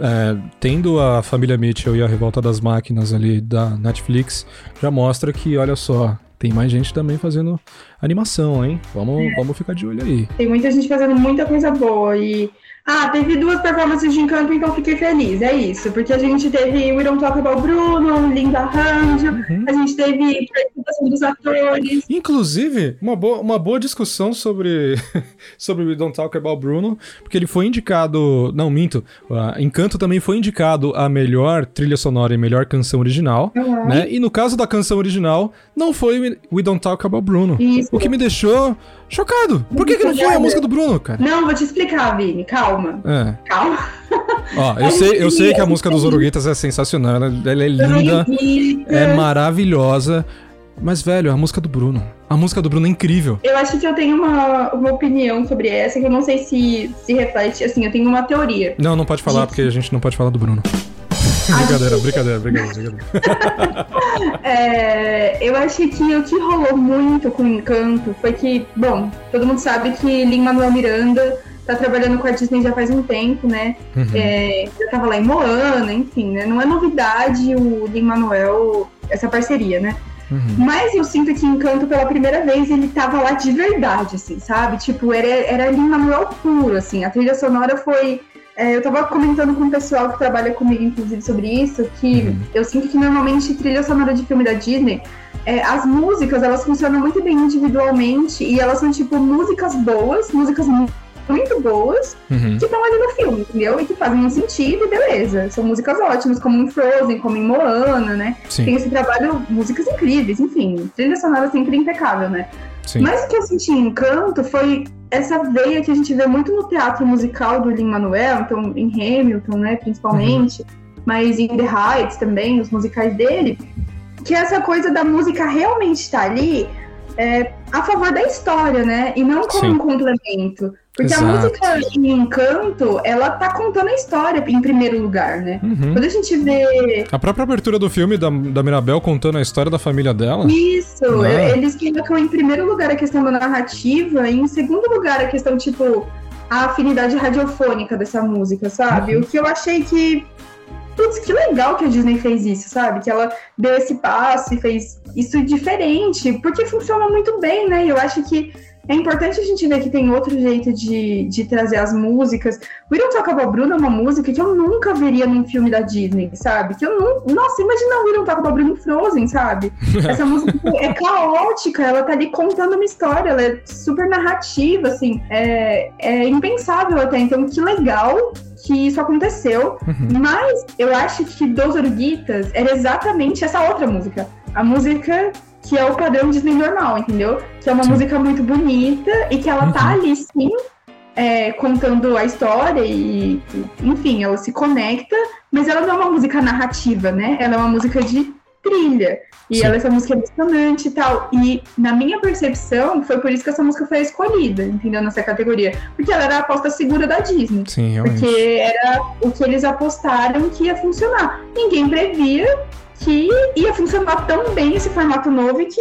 É, tendo a família Mitchell e a Revolta das Máquinas ali da Netflix, já mostra que, olha só, tem mais gente também fazendo animação, hein? Vamos, vamos ficar de olho aí. Tem muita gente fazendo muita coisa boa e. Ah, teve duas performances de encanto, então fiquei feliz. É isso. Porque a gente teve We Don't Talk About Bruno, Linda Arranjo, Uhum. a gente teve participação dos atores. Inclusive, uma boa, uma boa discussão sobre, sobre We Don't Talk About Bruno, porque ele foi indicado. Não, minto. ah, Encanto também foi indicado a melhor trilha sonora e melhor canção original. Uhum. Né? E no caso da canção original, não foi We- We Don't Talk About Bruno. Isso. O que me deixou chocado. Por que, que não foi a música do Bruno, cara? Não, vou te explicar, Vini. Calma. É. Calma. Ó, eu sei, eu sei que a música dos Oruguetas é sensacional, ela, ela é linda, é maravilhosa. Mas, velho, a música do Bruno. A música do Bruno é incrível. Eu acho que eu tenho uma, uma opinião sobre essa que eu não sei se se reflete. Assim, eu tenho uma teoria. Não, não pode falar, porque a gente não pode falar do Bruno. brincadeira, brincadeira, brincadeira, brincadeira. É, eu acho que o que rolou muito com o Encanto foi que, bom, todo mundo sabe que Lin-Manuel Miranda tá trabalhando com a Disney já faz um tempo, né? Uhum. É, já tava lá em Moana, enfim, né? Não é novidade o Lin-Manuel, essa parceria, né? Uhum. Mas eu sinto que Encanto, pela primeira vez, ele tava lá de verdade, assim, sabe? Tipo, era, era Lin-Manuel puro, assim. A trilha sonora foi... é, eu tava comentando com o pessoal que trabalha comigo, inclusive, sobre isso, que Uhum. eu sinto que normalmente trilha sonora de filme da Disney, é, as músicas, elas funcionam muito bem individualmente e elas são, tipo, músicas boas, músicas muito boas, Uhum. que estão ali no filme, entendeu? E que fazem um sentido, e beleza. São músicas ótimas, como em Frozen, como em Moana, né? Tem Sim, esse trabalho, músicas incríveis, enfim, trilha sonora sempre impecável, né? sim. Mas o que eu senti em Encanto foi essa veia que a gente vê muito no teatro musical do Lin-Manuel, então em Hamilton, né, principalmente, mas em The Heights também, os musicais dele, que essa coisa da música realmente estar ali é, a favor da história, né, e não como Sim. um complemento. Porque Exato. a música em Encanto, ela tá contando a história em primeiro lugar, né? Uhum. Quando a gente vê A própria abertura do filme da, da Mirabel contando a história da família dela. Isso, Ah. eles colocam em primeiro lugar a questão da narrativa e em segundo lugar a questão, tipo, a afinidade radiofônica dessa música, sabe? Uhum. O que eu achei que. Putz, que legal que a Disney fez isso, sabe? Que ela deu esse passo e fez isso diferente, porque funciona muito bem, né? Eu acho que é importante a gente ver que tem outro jeito de, de trazer as músicas. We Don't Talk About Bruno é uma música que eu nunca veria num filme da Disney, sabe? Que eu não. Nossa, imagina o We Don't Talk About Bruno Frozen, sabe? Essa música é caótica, ela tá ali contando uma história, ela é super narrativa, assim, é, é impensável até. Então, que legal que isso aconteceu. Uhum. Mas eu acho que Dos Oruguitas era exatamente essa outra música. A música que é o padrão Disney normal, entendeu? Que é uma Sim. música muito bonita e que ela tá ali sim. é, contando a história e, enfim, ela se conecta, mas ela não é uma música narrativa, né? Ela é uma música de trilha. E Sim. ela essa música é emocionante e tal. E na minha percepção, foi por isso que essa música foi escolhida, entendeu? Nessa categoria. Porque ela era a aposta segura da Disney. Sim, realmente. Porque era o que eles apostaram que ia funcionar. Ninguém previa que ia funcionar tão bem esse formato novo e que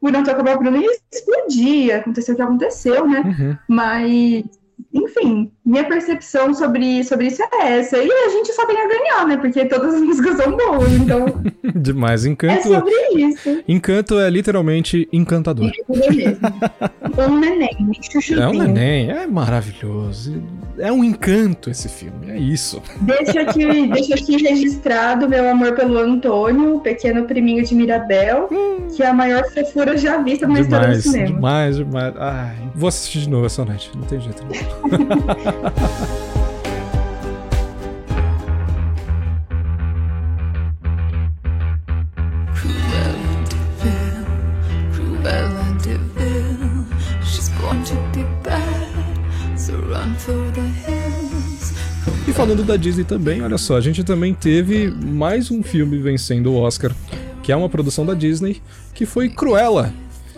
o Talk About Bruno ia explodir. Aconteceu o que aconteceu, né? Uhum. Mas enfim, minha percepção sobre, sobre isso é essa. E a gente só tem a ganhar, né? Porque todas as músicas são boas, então Demais. é Encanto. sobre isso. Encanto é literalmente encantador. É mesmo. Um neném, chuchuzinho. É um neném, é maravilhoso. É um encanto esse filme, é isso. Deixa aqui, deixa aqui registrado meu amor pelo Antônio, o pequeno priminho de Mirabel, que é a maior fofura já vista na história do Demais, cinema. demais, demais. Ai, vou assistir de novo essa noite, não tem jeito. Não. E falando da Disney também, olha só, a gente também teve mais um filme vencendo o Oscar, que é uma produção da Disney, que foi Cruella,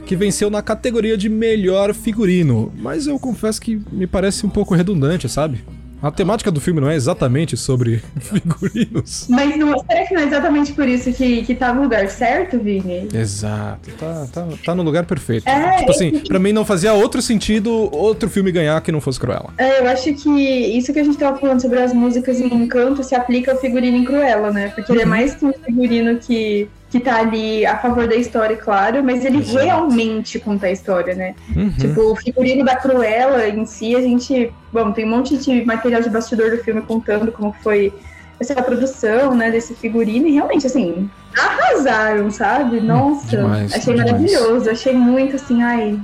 que venceu na categoria de melhor figurino. Mas eu confesso que me parece um pouco redundante, sabe? A temática do filme não é exatamente sobre figurinos. Mas não, será que não é exatamente por isso que, que tá no lugar certo, Vini? Exato, tá, tá, tá no lugar perfeito. É, tipo assim, pra mim não fazia outro sentido outro filme ganhar que não fosse Cruella. É, eu acho que isso que a gente tava falando sobre as músicas em Encanto se aplica ao figurino em Cruella, né? Porque ele é mais que um figurino que, que tá ali a favor da história, claro, mas ele Exato. realmente conta a história, né? Uhum. Tipo, o figurino da Cruella em si, a gente. Bom, tem um monte de material de bastidor do filme contando como foi essa produção, né, desse figurino, e realmente, assim, arrasaram, sabe? Nossa, demais, achei demais. maravilhoso, achei muito assim, ai,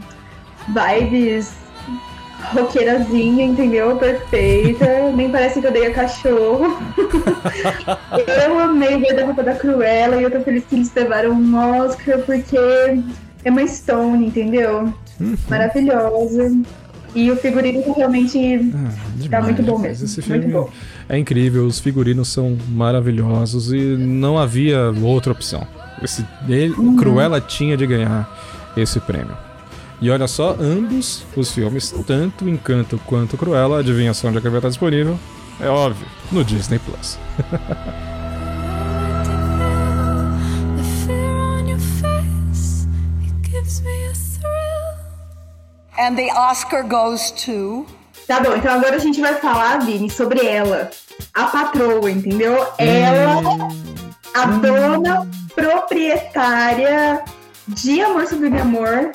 vibes roqueirazinha, entendeu? Perfeita. Nem parece que eu dei a cachorro. eu amei ver da roupa da Cruella e eu tô feliz que eles levaram um Oscar porque é uma Stone, entendeu? Uhum. Maravilhosa. E o figurino tá realmente Ah, tá demais, muito bom mesmo. Esse muito filme bom. é incrível, os figurinos são maravilhosos e não havia outra opção. Esse, ele, Uhum. Cruella tinha de ganhar esse prêmio. E olha só, ambos os filmes, tanto Encanto quanto Cruella, adivinhação de que vai estar disponível? É óbvio, no Disney Plus. The fear on your face, it gives me a thrill. And the Oscar goes to. Tá bom, então agora a gente vai falar, Vini, sobre ela. A patroa, entendeu? Ela, a dona proprietária de Amor Sublime Amor,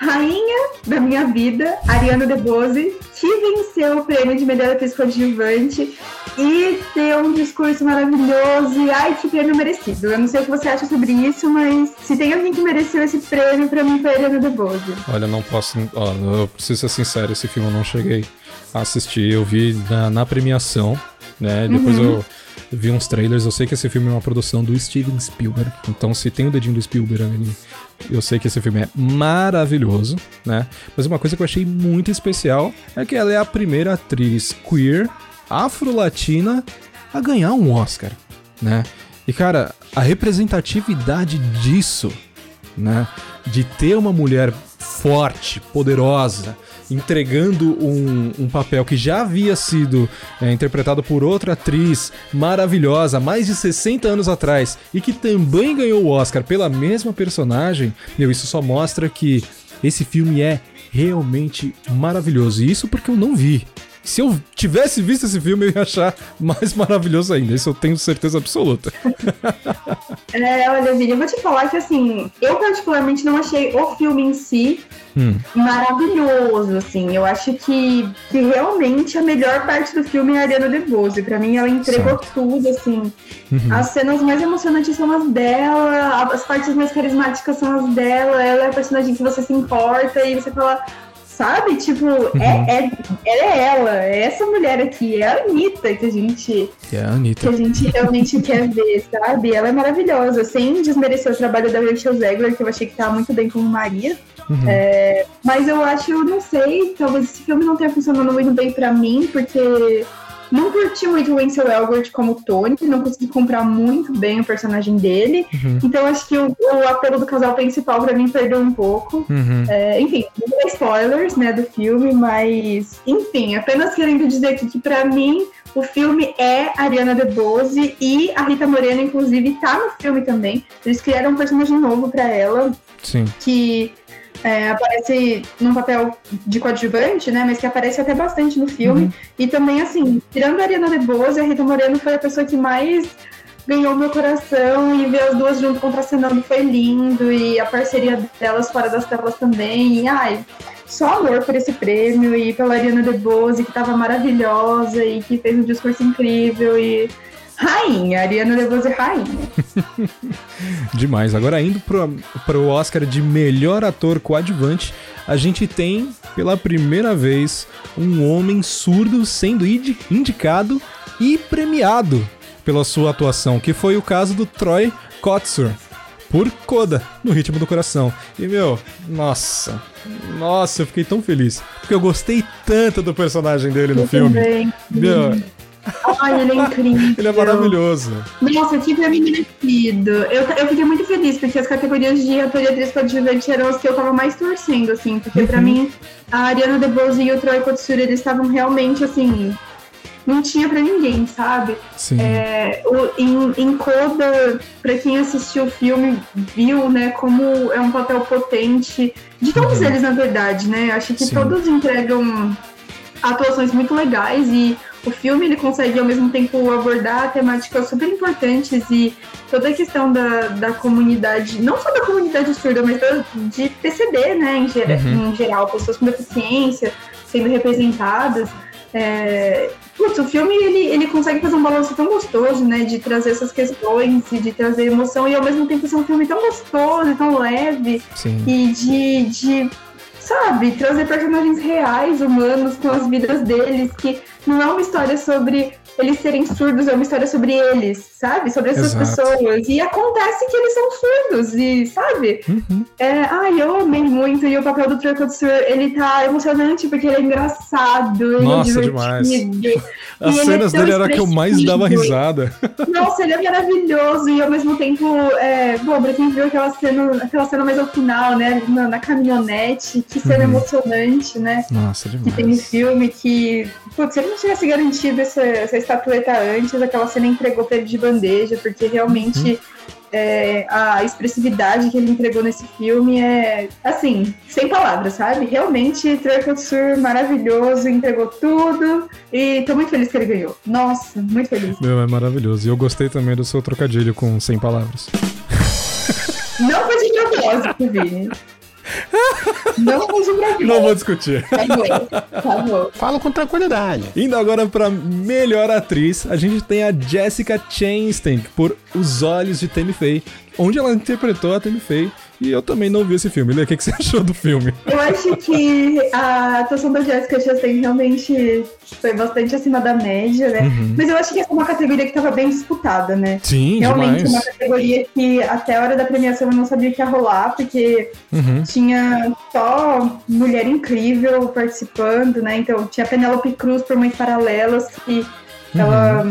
rainha da minha vida, Ariana DeBose, que venceu o prêmio de melhor atriz coadjuvante e deu um discurso maravilhoso. E ai, que prêmio merecido. Eu não sei o que você acha sobre isso, mas se tem alguém que mereceu esse prêmio, pra mim foi Ariana DeBose. Olha, não posso. Ó, eu preciso ser sincero, esse filme eu não cheguei a assistir. Eu vi na, na premiação, né? Depois eu vi uns trailers. Eu sei que esse filme é uma produção do Steven Spielberg. Então, se tem o dedinho do Spielberg ali, eu sei que esse filme é maravilhoso, né? Mas uma coisa que eu achei muito especial é que ela é a primeira atriz queer afro-latina a ganhar um Oscar, né? E cara, a representatividade disso né? De ter uma mulher forte, poderosa, entregando um, um papel que já havia sido é, interpretado por outra atriz maravilhosa mais de 60 anos atrás e que também ganhou o Oscar pela mesma personagem, meu, isso só mostra que esse filme é realmente maravilhoso. E isso porque eu não vi. Se eu tivesse visto esse filme, eu ia achar mais maravilhoso ainda. Isso eu tenho certeza absoluta. É, olha, Vini, eu vou te falar que assim, eu particularmente não achei o filme em si Hum. maravilhoso, assim. Eu acho que, que realmente a melhor parte do filme é a Ariana DeBose. Pra mim, ela entregou Certo. tudo, assim. Uhum. As cenas mais emocionantes são as dela, as partes mais carismáticas são as dela. Ela é a personagem que você se importa e você fala. Sabe? Tipo, Uhum. é, é, ela é ela, é essa mulher aqui, é a Anitta que a gente E a que Anitta. a gente realmente quer ver, sabe? Ela é maravilhosa, sem desmerecer o trabalho da Rachel Zegler, que eu achei que tava muito bem como Maria. Uhum. É, mas eu acho, não sei, talvez esse filme não tenha funcionado muito bem pra mim, porque não curti muito o Ansel Elgort como Tony, não consegui comprar muito bem o personagem dele. Uhum. Então acho que o, o apelo do casal principal pra mim perdeu um pouco. Uhum. É, enfim, não spoilers, né, do filme, mas enfim, apenas querendo dizer aqui que pra mim o filme é Ariana DeBose e a Rita Moreno, inclusive, tá no filme também. Eles criaram um personagem novo pra ela, Sim. que é, aparece num papel de coadjuvante, né? Mas que aparece até bastante no filme. Uhum. E também, assim, tirando a Ariana DeBose, a Rita Moreno foi a pessoa que mais ganhou meu coração e ver as duas junto contracenando foi lindo e a parceria delas fora das telas também. E, ai, só amor por esse prêmio e pela Ariana DeBose, que tava maravilhosa e que fez um discurso incrível e rainha, Ariana DeBose rainha. Demais. Agora indo pro, pro Oscar de melhor ator coadjuvante, a gente tem pela primeira vez um homem surdo sendo indi- indicado e premiado pela sua atuação, que foi o caso do Troy Kotsur por Coda, no ritmo do coração. E meu, nossa, nossa, eu fiquei tão feliz, porque eu gostei tanto do personagem dele no Eu filme. também. Meu, Ai, ele é incrível. ele é maravilhoso. Nossa, que prêmio merecido. Eu, eu fiquei muito feliz, porque as categorias de ator e atriz coadjuvante eram as que eu tava mais torcendo, assim. Porque pra mim, a Ariana DeBose e o Troy Kotsur, eles estavam realmente, assim... Não tinha pra ninguém, sabe? Sim. É, o, em, em Coda, pra quem assistiu o filme, viu, né, como é um papel potente. De todos eles, na verdade, né? Acho que Sim. todos entregam atuações muito legais e o filme ele consegue ao mesmo tempo abordar temáticas super importantes e toda a questão da, da comunidade, não só da comunidade surda, mas da, de PCD, né, em, gera- Uhum. em geral, pessoas com deficiência sendo representadas. É, putz, o filme ele, ele consegue fazer um balanço tão gostoso, né, de trazer essas questões e de trazer emoção e ao mesmo tempo ser um filme tão gostoso, e tão leve Sim. e de, de, sabe, trazer personagens reais, humanos, com as vidas deles, que não é uma história sobre eles serem surdos, é uma história sobre eles, sabe? Sobre essas Exato. pessoas. E acontece que eles são surdos, e sabe? Uhum. É, ai, eu amei muito, e o papel do Troy Kotsur, ele tá emocionante porque ele é engraçado, ele Nossa, é demais. As é cenas tão dele era que eu mais dava risada. Nossa, ele é maravilhoso e ao mesmo tempo, é, bom, pra quem viu aquela cena, aquela cena mais ao final, né, na, na caminhonete, que cena Uhum. emocionante, né, Nossa, que tem demais. filme, que, putz, se ele não tivesse garantido essa, essa estatueta antes, aquela cena entregou pra ele de bandeja, porque realmente Uhum. é, a expressividade que ele entregou nesse filme é, assim, sem palavras, sabe? Realmente, Troy Kotsur, maravilhoso, entregou tudo e tô muito feliz que ele ganhou. Nossa, muito feliz. Meu, é maravilhoso. E eu gostei também do seu trocadilho com 100 palavras. Não foi de propósito, Vini. Não. Não vou discutir. Tá tá bom. Falo com tranquilidade. Indo agora pra melhor atriz, a gente tem a Jessica Chastain por Os Olhos de Tammy Faye, onde ela interpretou a Tammy Faye. E eu também não vi esse filme. Lê, o que, que você achou do filme? Eu acho que a atuação da Jessica Chastain realmente foi bastante acima da média, né? Mas eu acho que essa é uma categoria que tava bem disputada, né? Sim, Realmente, demais. uma categoria que até a hora da premiação eu não sabia o que ia rolar, porque Uhum. tinha só mulher incrível participando, né? Então tinha Penélope Cruz por Mães Paralelas, que ela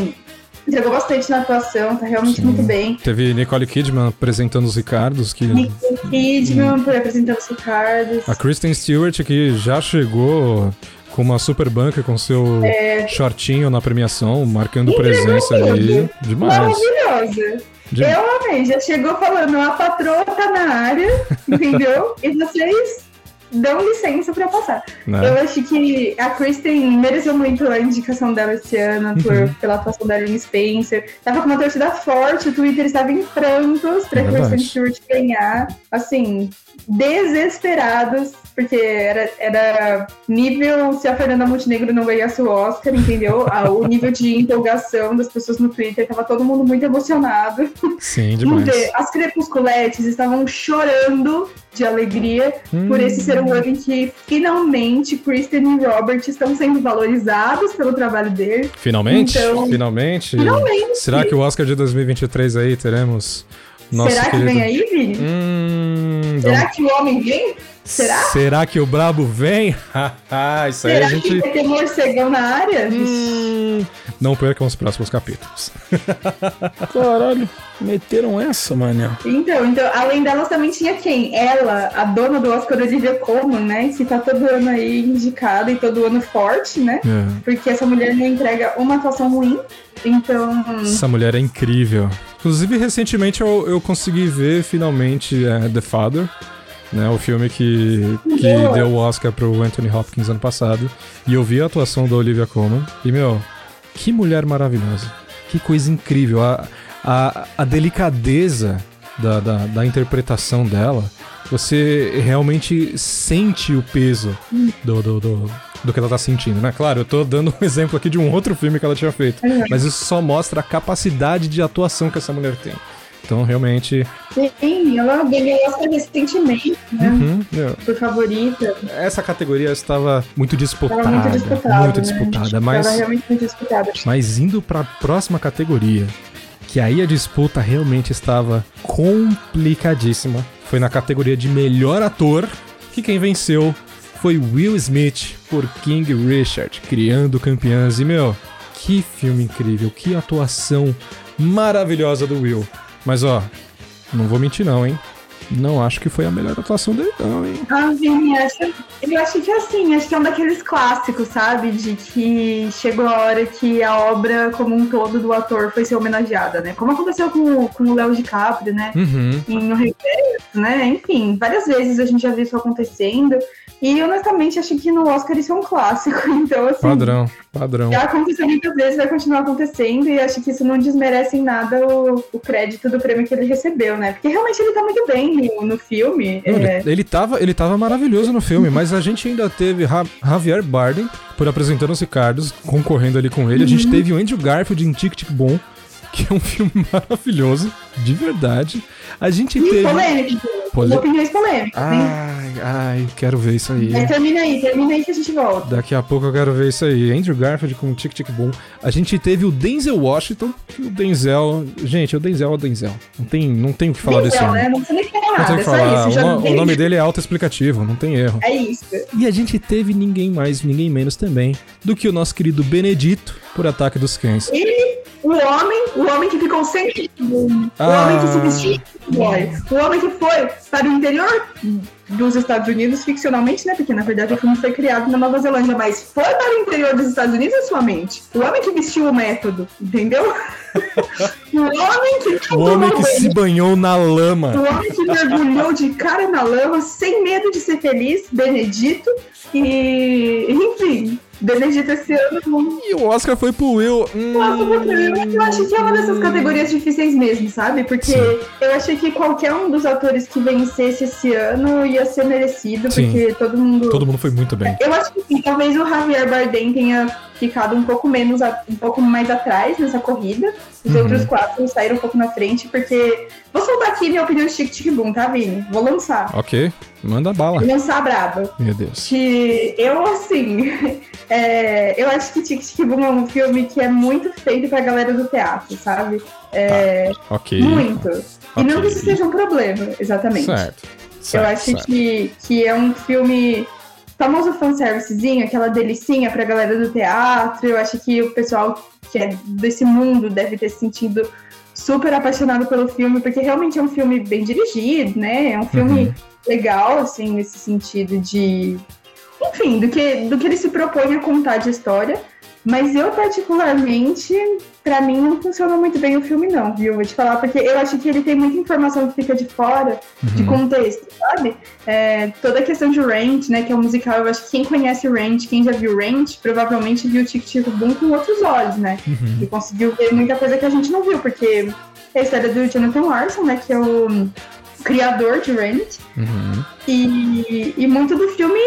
entregou bastante na atuação, tá realmente. Sim. muito bem. Teve Nicole Kidman apresentando os Ricardos, que Nicole Kidman por apresentar os Ricardos. a Kristen Stewart que já chegou com uma super banca com seu shortinho na premiação, marcando presença ali. Demais. Maravilhosa. De- Eu amei, já chegou falando, a patroa tá na área, entendeu? e vocês dão licença pra passar. Né? Eu acho que a Kristen mereceu muito a indicação dela esse ano por, Uhum. pela atuação dela em Spencer. Tava com uma torcida forte, o Twitter estava em prantos pra É. Kristen Stewart ganhar. Assim, desesperados, porque era, era nível se a Fernanda Montenegro não ganhasse o Oscar, entendeu? Ah, o nível de empolgação das pessoas no Twitter, tava todo mundo muito emocionado. Sim, demais. as crepusculetes estavam chorando de alegria por esse ser um ano em que finalmente Kristen e Robert estão sendo valorizados pelo trabalho dele. Finalmente? Então- finalmente? Finalmente. Será que o Oscar de 2023 aí teremos nosso Será que querido... vem aí, Vini? Hum, Será que o homem vem? Será? Será que o Brabo vem? Ah, Isso aí Será a que gente. vai ter morcegão na área? Hum, não percam os próximos capítulos. Caralho, meteram essa, mano. Então, então, além delas também tinha quem? Ela, a dona do Oscar Olivia Colman, né? Que tá todo ano aí indicada e todo ano forte, né? É. Porque essa mulher não entrega uma atuação ruim. Então, Essa mulher é incrível. Inclusive, recentemente eu, eu consegui ver finalmente é, The Father. né? O filme que, que deu o Oscar pro Anthony Hopkins ano passado. E eu vi a atuação da Olivia Colman. E, meu, que mulher maravilhosa. Que coisa incrível. A, a, a delicadeza da, da, da interpretação dela. Você realmente sente o peso do, do, do, do que ela tá sentindo, né? Claro, eu tô dando um exemplo aqui de um outro filme que ela tinha feito. Mas isso só mostra a capacidade de atuação que essa mulher tem. Então, realmente, Sim, ela ganhou Oscar recentemente, né? uhum, meu, Por favorita. essa categoria estava muito disputada. Tava muito disputada. muito né? disputada, mas, Tava realmente muito disputada. mas indo pra próxima categoria, que aí a disputa realmente estava complicadíssima, foi na categoria de melhor ator, que quem venceu foi Will Smith por King Richard, criando campeãs. E meu, que filme incrível, que atuação maravilhosa do Will. Mas ó, não vou mentir não, hein? Não acho que foi a melhor atuação dele, não, hein? Ah, Vini, acho, eu acho que assim, acho que é um daqueles clássicos, sabe? De que chegou a hora que a obra como um todo do ator foi ser homenageada, né? Como aconteceu com, o- com o Léo DiCaprio, né? Uhum. Em O Reverso, né? Enfim, várias vezes a gente já viu isso acontecendo. E honestamente acho que no Oscar isso é um clássico. Então, assim. Padrão, padrão. Já aconteceu muitas vezes, vai continuar acontecendo, e acho que isso não desmerece em nada o, o crédito do prêmio que ele recebeu, né? Porque realmente ele tá muito bem no, no filme. Não, é. ele, ele, tava, ele tava maravilhoso no filme, mas a gente ainda teve Ja- Javier Bardem por apresentando os Ricardos, concorrendo ali com ele. A gente teve o Andrew Garfield em Tic Tic Boom, que é um filme maravilhoso, de verdade. A gente E teve. polêmico. Pole- Opiniões polêmicas, hein? Ai, ai, quero ver isso aí. Mas termina aí, termina aí que a gente volta. Daqui a pouco eu quero ver isso aí. Andrew Garfield com Tic Tic Boom. A gente teve o Denzel Washington, que o Denzel. Gente, o Denzel é o Denzel. Não tem, não tem o que falar desse Denzel, homem. né? Não precisa nem falar Não tem o é que só falar. isso. O, o nome dele é autoexplicativo, não tem erro. É isso. E a gente teve ninguém mais, ninguém menos também do que o nosso querido Benedito por Ataque dos Cães. Ele, o homem, o homem que ficou sem o Ah. homem que se vestiu de boy, o homem que foi para o interior dos Estados Unidos, ficcionalmente, né? Porque na verdade o filme foi criado na Nova Zelândia, mas foi para o interior dos Estados Unidos é sua mente. O homem que vestiu o método, entendeu? o homem que O homem que se banhou na lama. O homem que mergulhou de cara na lama, sem medo de ser feliz, Benedito. E, enfim, Benedito esse ano. não- E o Oscar foi pro Will. Hum, Nossa, eu eu acho que é uma dessas categorias difíceis mesmo, sabe? Porque Sim. eu achei que qualquer um dos atores que vencesse esse ano ia ser merecido, Sim. porque todo mundo. todo mundo foi muito bem. Eu acho que sim, talvez o Javier Bardem tenha ficado um pouco menos, um pouco mais atrás nessa corrida. Os Uhum. outros quatro saíram um pouco na frente, porque. Vou soltar aqui minha opinião de Tic Tic Boom, tá, Vini? Vou lançar. Ok, manda bala. Vou lançar braba. Meu Deus. Que eu, assim. é, eu acho que Tic Tic Boom é um filme que é muito feito pra galera do teatro, sabe? É, Ok. Muito. E não que isso seja um problema, exatamente. Certo. Eu certo, acho certo. que, que é um filme famoso fanservicezinho, aquela delicinha pra galera do teatro. Eu acho que o pessoal que é desse mundo deve ter se sentido super apaixonado pelo filme, porque realmente é um filme bem dirigido, né? É um filme Uhum. legal, assim, nesse sentido de. Enfim, do que, do que ele se propõe a contar de história. Mas eu, particularmente, pra mim não funciona muito bem o filme, não, viu? Vou te falar, porque eu acho que ele tem muita informação que fica de fora de Uhum. contexto, sabe? É, toda a questão de Rent, né, que é um musical, eu acho que quem conhece Rent, quem já viu Rent, provavelmente viu Tic Tic Boom com outros olhos, né? Uhum. E conseguiu ver muita coisa que a gente não viu, porque é a história do Jonathan Larson, né, que é o criador de Rent, Uhum. e, e muito do filme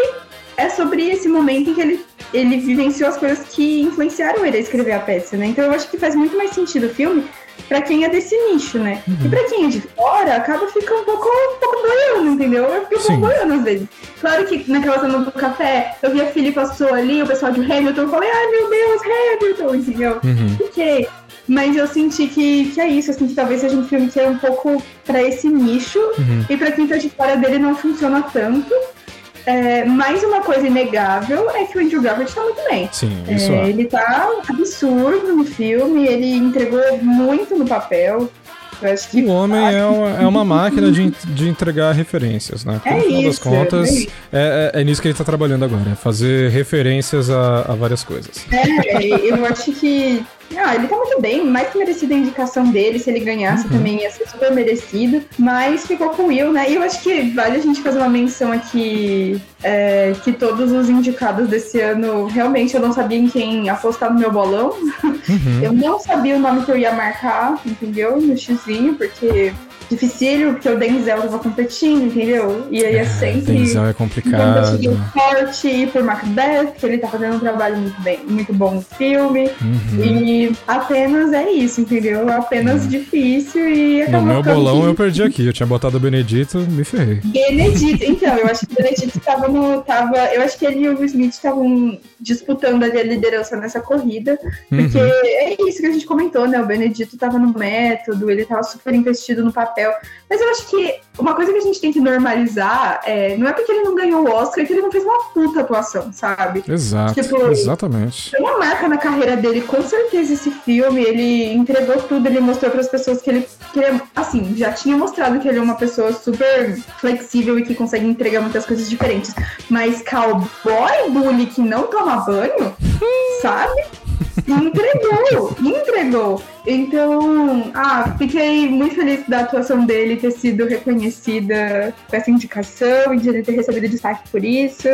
é sobre esse momento em que ele, ele vivenciou as coisas que influenciaram ele a escrever a peça, né? Então eu acho que faz muito mais sentido o filme pra quem é desse nicho, né? E pra quem é de fora, acaba ficando um pouco, um pouco boiando, entendeu? Eu fico um pouco boiando às vezes. Claro que naquela cena do café, eu vi a Fili passou ali, o pessoal de Hamilton, eu falei, ai meu Deus, Hamilton, entendeu? Uhum. Ok. Mas eu senti que, que é isso, assim, que talvez seja um filme que é um pouco pra esse nicho, Uhum. e pra quem tá de fora dele não funciona tanto. É, mais uma coisa inegável é que o Andrew Garfield tá muito bem. Sim, isso É, é. ele tá absurdo no filme, ele entregou muito no papel. Eu acho que O homem é uma, é uma máquina de, de entregar referências, né? É No final das isso, contas, é é, é- é nisso que ele tá trabalhando agora, é fazer referências a, a várias coisas. É, eu acho que Ah, ele tá muito bem, mais que merecida a indicação dele, se ele ganhasse também ia ser super merecido, mas ficou com o Will, né? E eu acho que vale a gente fazer uma menção aqui é, que todos os indicados desse ano, realmente eu não sabia em quem apostar no meu bolão. Eu não sabia o nome que eu ia marcar, entendeu? No xizinho, porque dificílio, porque o Denzel tava competindo, entendeu? E aí é sempre. Denzel é complicado. forte ir por Macbeth, que ele tá fazendo um trabalho muito bem, muito bom no filme. Uhum. E apenas é isso, entendeu? Apenas difícil e No acabou meu ficando bolão eu perdi aqui. Eu tinha botado o Benedito, me ferrei. Benedito, então, eu acho que o Benedito tava no. Tava, eu acho que ele e o Will Smith estavam disputando ali a liderança nessa corrida. Porque Uhum. é isso que a gente comentou, né? O Benedito tava no método, ele tava super investido no papel. Mas eu acho que uma coisa que a gente tem que normalizar é. Não é porque ele não ganhou o Oscar que ele não fez uma puta atuação, sabe? Exato, Tipo, exatamente. Foi uma marca na carreira dele, com certeza esse filme, ele entregou tudo, ele mostrou para as pessoas que ele, que ele, assim, já tinha mostrado que ele é uma pessoa super flexível e que consegue entregar muitas coisas diferentes. Mas cowboy bully que não toma banho, sabe? Entregou, entregou. Então, ah, fiquei muito feliz da atuação dele ter sido reconhecida com essa indicação e de ele ter recebido destaque por isso.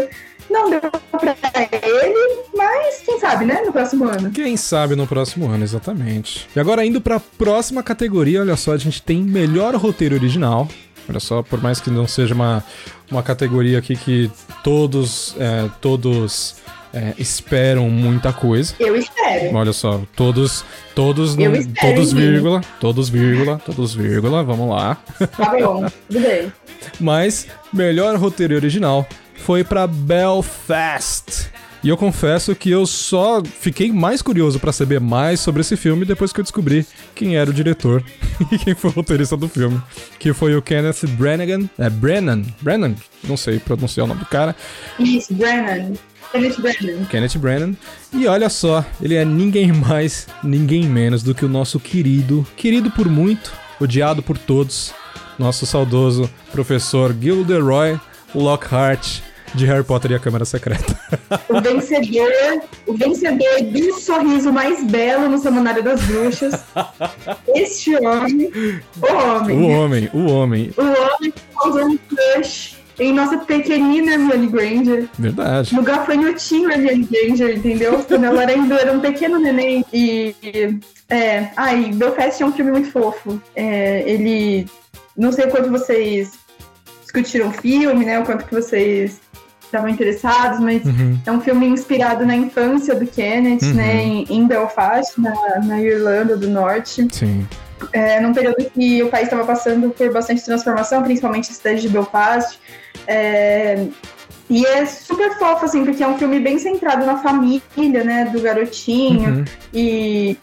Não deu pra ele, mas quem sabe, né? No próximo ano. Quem sabe no próximo ano, exatamente. E agora indo pra próxima categoria, olha só, a gente tem melhor roteiro original. Olha só, por mais que não seja uma, uma categoria aqui que todos, é, todos é, esperam muita coisa. Eu espero. Olha só, todos, todos, espero, todos vírgula, todos vírgula, todos vírgula, vamos lá. Tá bom, tudo bem. Mas melhor roteiro original foi pra Belfast. E eu confesso que eu só fiquei mais curioso pra saber mais sobre esse filme depois que eu descobri quem era o diretor e quem foi o roteirista do filme, que foi o Kenneth Branagh, é Brennan, Brennan, não sei pronunciar o nome do cara, Isso, Brennan. Kenneth Brennan. Kenneth Branagh. E olha só, ele é ninguém mais, ninguém menos do que o nosso querido, querido por muito, odiado por todos, nosso saudoso professor Gilderoy Lockhart de Harry Potter e a Câmara Secreta. O vencedor, o vencedor do sorriso mais belo no Semanário das Bruxas. Este homem, o homem. o homem, o homem, O homem que causou um crush em nossa pequenina Hermione Granger. verdade. No gafanhotinho Hermione Granger, entendeu? Quando ela era ainda era um pequeno neném. E. e- É. Ai, Belfast é um filme muito fofo. É, ele. Não sei quanto vocês discutiram o filme, né? O quanto que vocês estavam interessados, mas Uhum. é um filme inspirado na infância do Kenneth, Uhum. né? Em, em Belfast, na, na Irlanda do Norte Sim. É, num período que o país estava passando por bastante transformação, principalmente a cidade de Belfast. É, e é super fofo, assim, porque é um filme bem centrado na família, né, do garotinho, Uhum. e,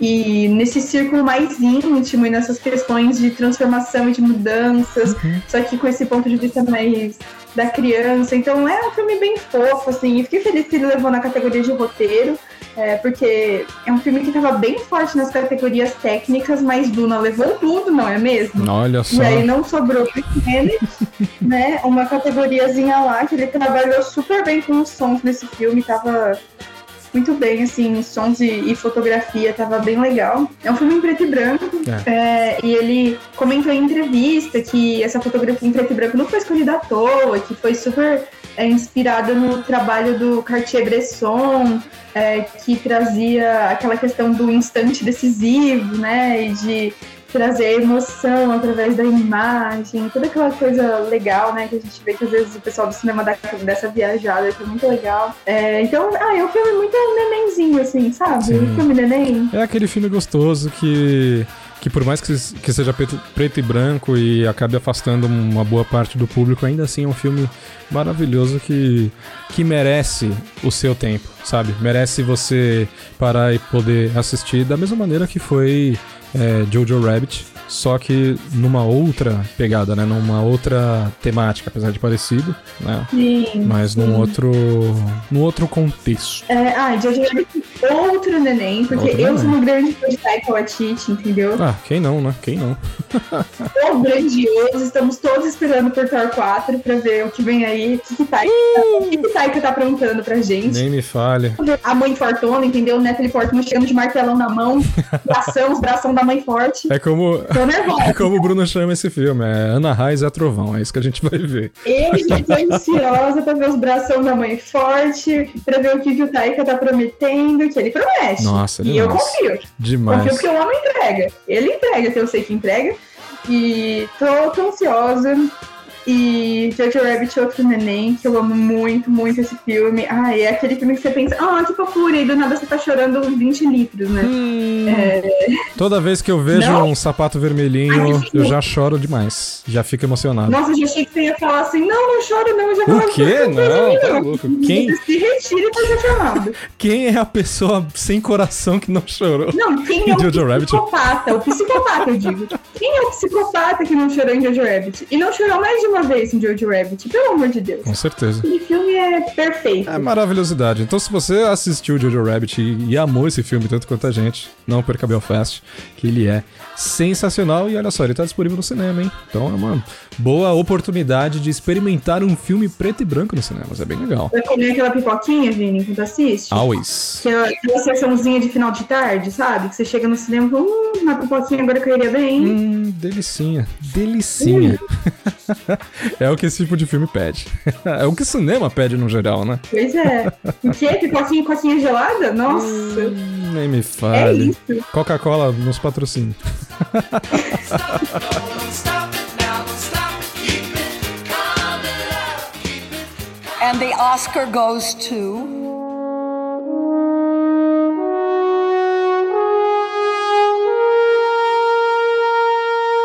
e nesse círculo mais íntimo e nessas questões de transformação e de mudanças, Uhum. só que com esse ponto de vista mais da criança. Então é um filme bem fofo, assim, e fiquei feliz que ele levou na categoria de roteiro. É, porque é um filme que estava bem forte nas categorias técnicas, mas Duna levou tudo, não é mesmo? Olha só. E aí não sobrou Kenneth, né? Uma categoriazinha lá que ele trabalhou super bem com os sons nesse filme, tava muito bem, assim, sons e, e fotografia, tava bem legal. É um filme em preto e branco, É. é, e ele comentou em entrevista que essa fotografia em preto e branco não foi escolhida à toa, que foi super é, inspirada no trabalho do Cartier-Bresson, é, que trazia aquela questão do instante decisivo, né, e de trazer emoção através da imagem, toda aquela coisa legal, né, que a gente vê que às vezes o pessoal do cinema dá dessa viajada, que é muito legal. É, então, ah, é um filme muito nenenzinho, assim, sabe? Sim. Filme neném. É aquele filme gostoso que, que por mais que, que seja preto, preto e branco e acabe afastando uma boa parte do público, ainda assim é um filme maravilhoso que, que merece o seu tempo, sabe? Merece você parar e poder assistir da mesma maneira que foi é, Jojo Rabbit, só que numa outra pegada, né? Numa outra temática, apesar de parecido, né? Sim. Mas num sim. outro, num outro contexto. É, ah, Rabbit outro neném, porque Outro eu neném. sou uma grande fã de Taika Waititi, entendeu? Ah, quem não, né? Quem não? Tô grandioso, estamos todos esperando por Thor 4 pra ver o que vem aí, o que, que, Taika, o que, que Taika tá aprontando pra gente. Nem me fale. A mãe fortona, entendeu? Natalie Portman chegando de martelão na mão, bração, os bração da mãe forte. É como. Tô nervosa. É como o Bruno chama esse filme, é Ana Raiz é Trovão, é isso que a gente vai ver. Eu já tô ansiosa pra ver os bração da mãe forte, pra ver o que, que o Taika tá prometendo, que ele promete. Nossa, E eu demais. confio. Confio Demais. porque o homem entrega. Ele entrega, que eu sei que entrega. E tô, tô ansiosa. E Jojo Rabbit Outro Neném, que eu amo muito, muito esse filme. Ah, é aquele filme que você pensa, ah, que fofura, e do nada você tá chorando 20 litros, né? É, Toda vez que eu vejo Não? um sapato vermelhinho, eu já choro demais. Já fico emocionado. Nossa, eu já achei que você ia falar assim, não, não choro não, eu já O quê? Não, tá louco. Quem, Se retire pra ser chamado. quem é a pessoa sem coração que não chorou? Não, quem é o Jojo Rabbit. psicopata? O psicopata, eu digo. Quem é o psicopata que não chorou em Jojo Rabbit? E não chorou mais de uma vez em Jojo Rabbit, pelo amor de Deus. Com certeza. Aquele filme é perfeito. É maravilhosidade. Então, se você assistiu Jojo Rabbit e, e amou esse filme tanto quanto a gente, não perca Belfast, que ele é sensacional. E olha só, ele tá disponível no cinema, hein? Então é uma boa oportunidade de experimentar um filme preto e branco no cinema. É bem legal. Vai comer aquela pipoquinha, Vini, enquanto assiste? Always. Aquela, aquela sessãozinha de final de tarde, sabe? Que você chega no cinema e fala, hum, uma pipoquinha agora cairia bem. Hum, delicinha. Delicinha. é o que esse tipo de filme pede. é o que o cinema pede no geral, né? Pois é. O quê? Pipoquinha e coquinha gelada? Nossa. Hum, nem me é fale. isso. Coca-Cola nos patrocina. And the Oscar goes to.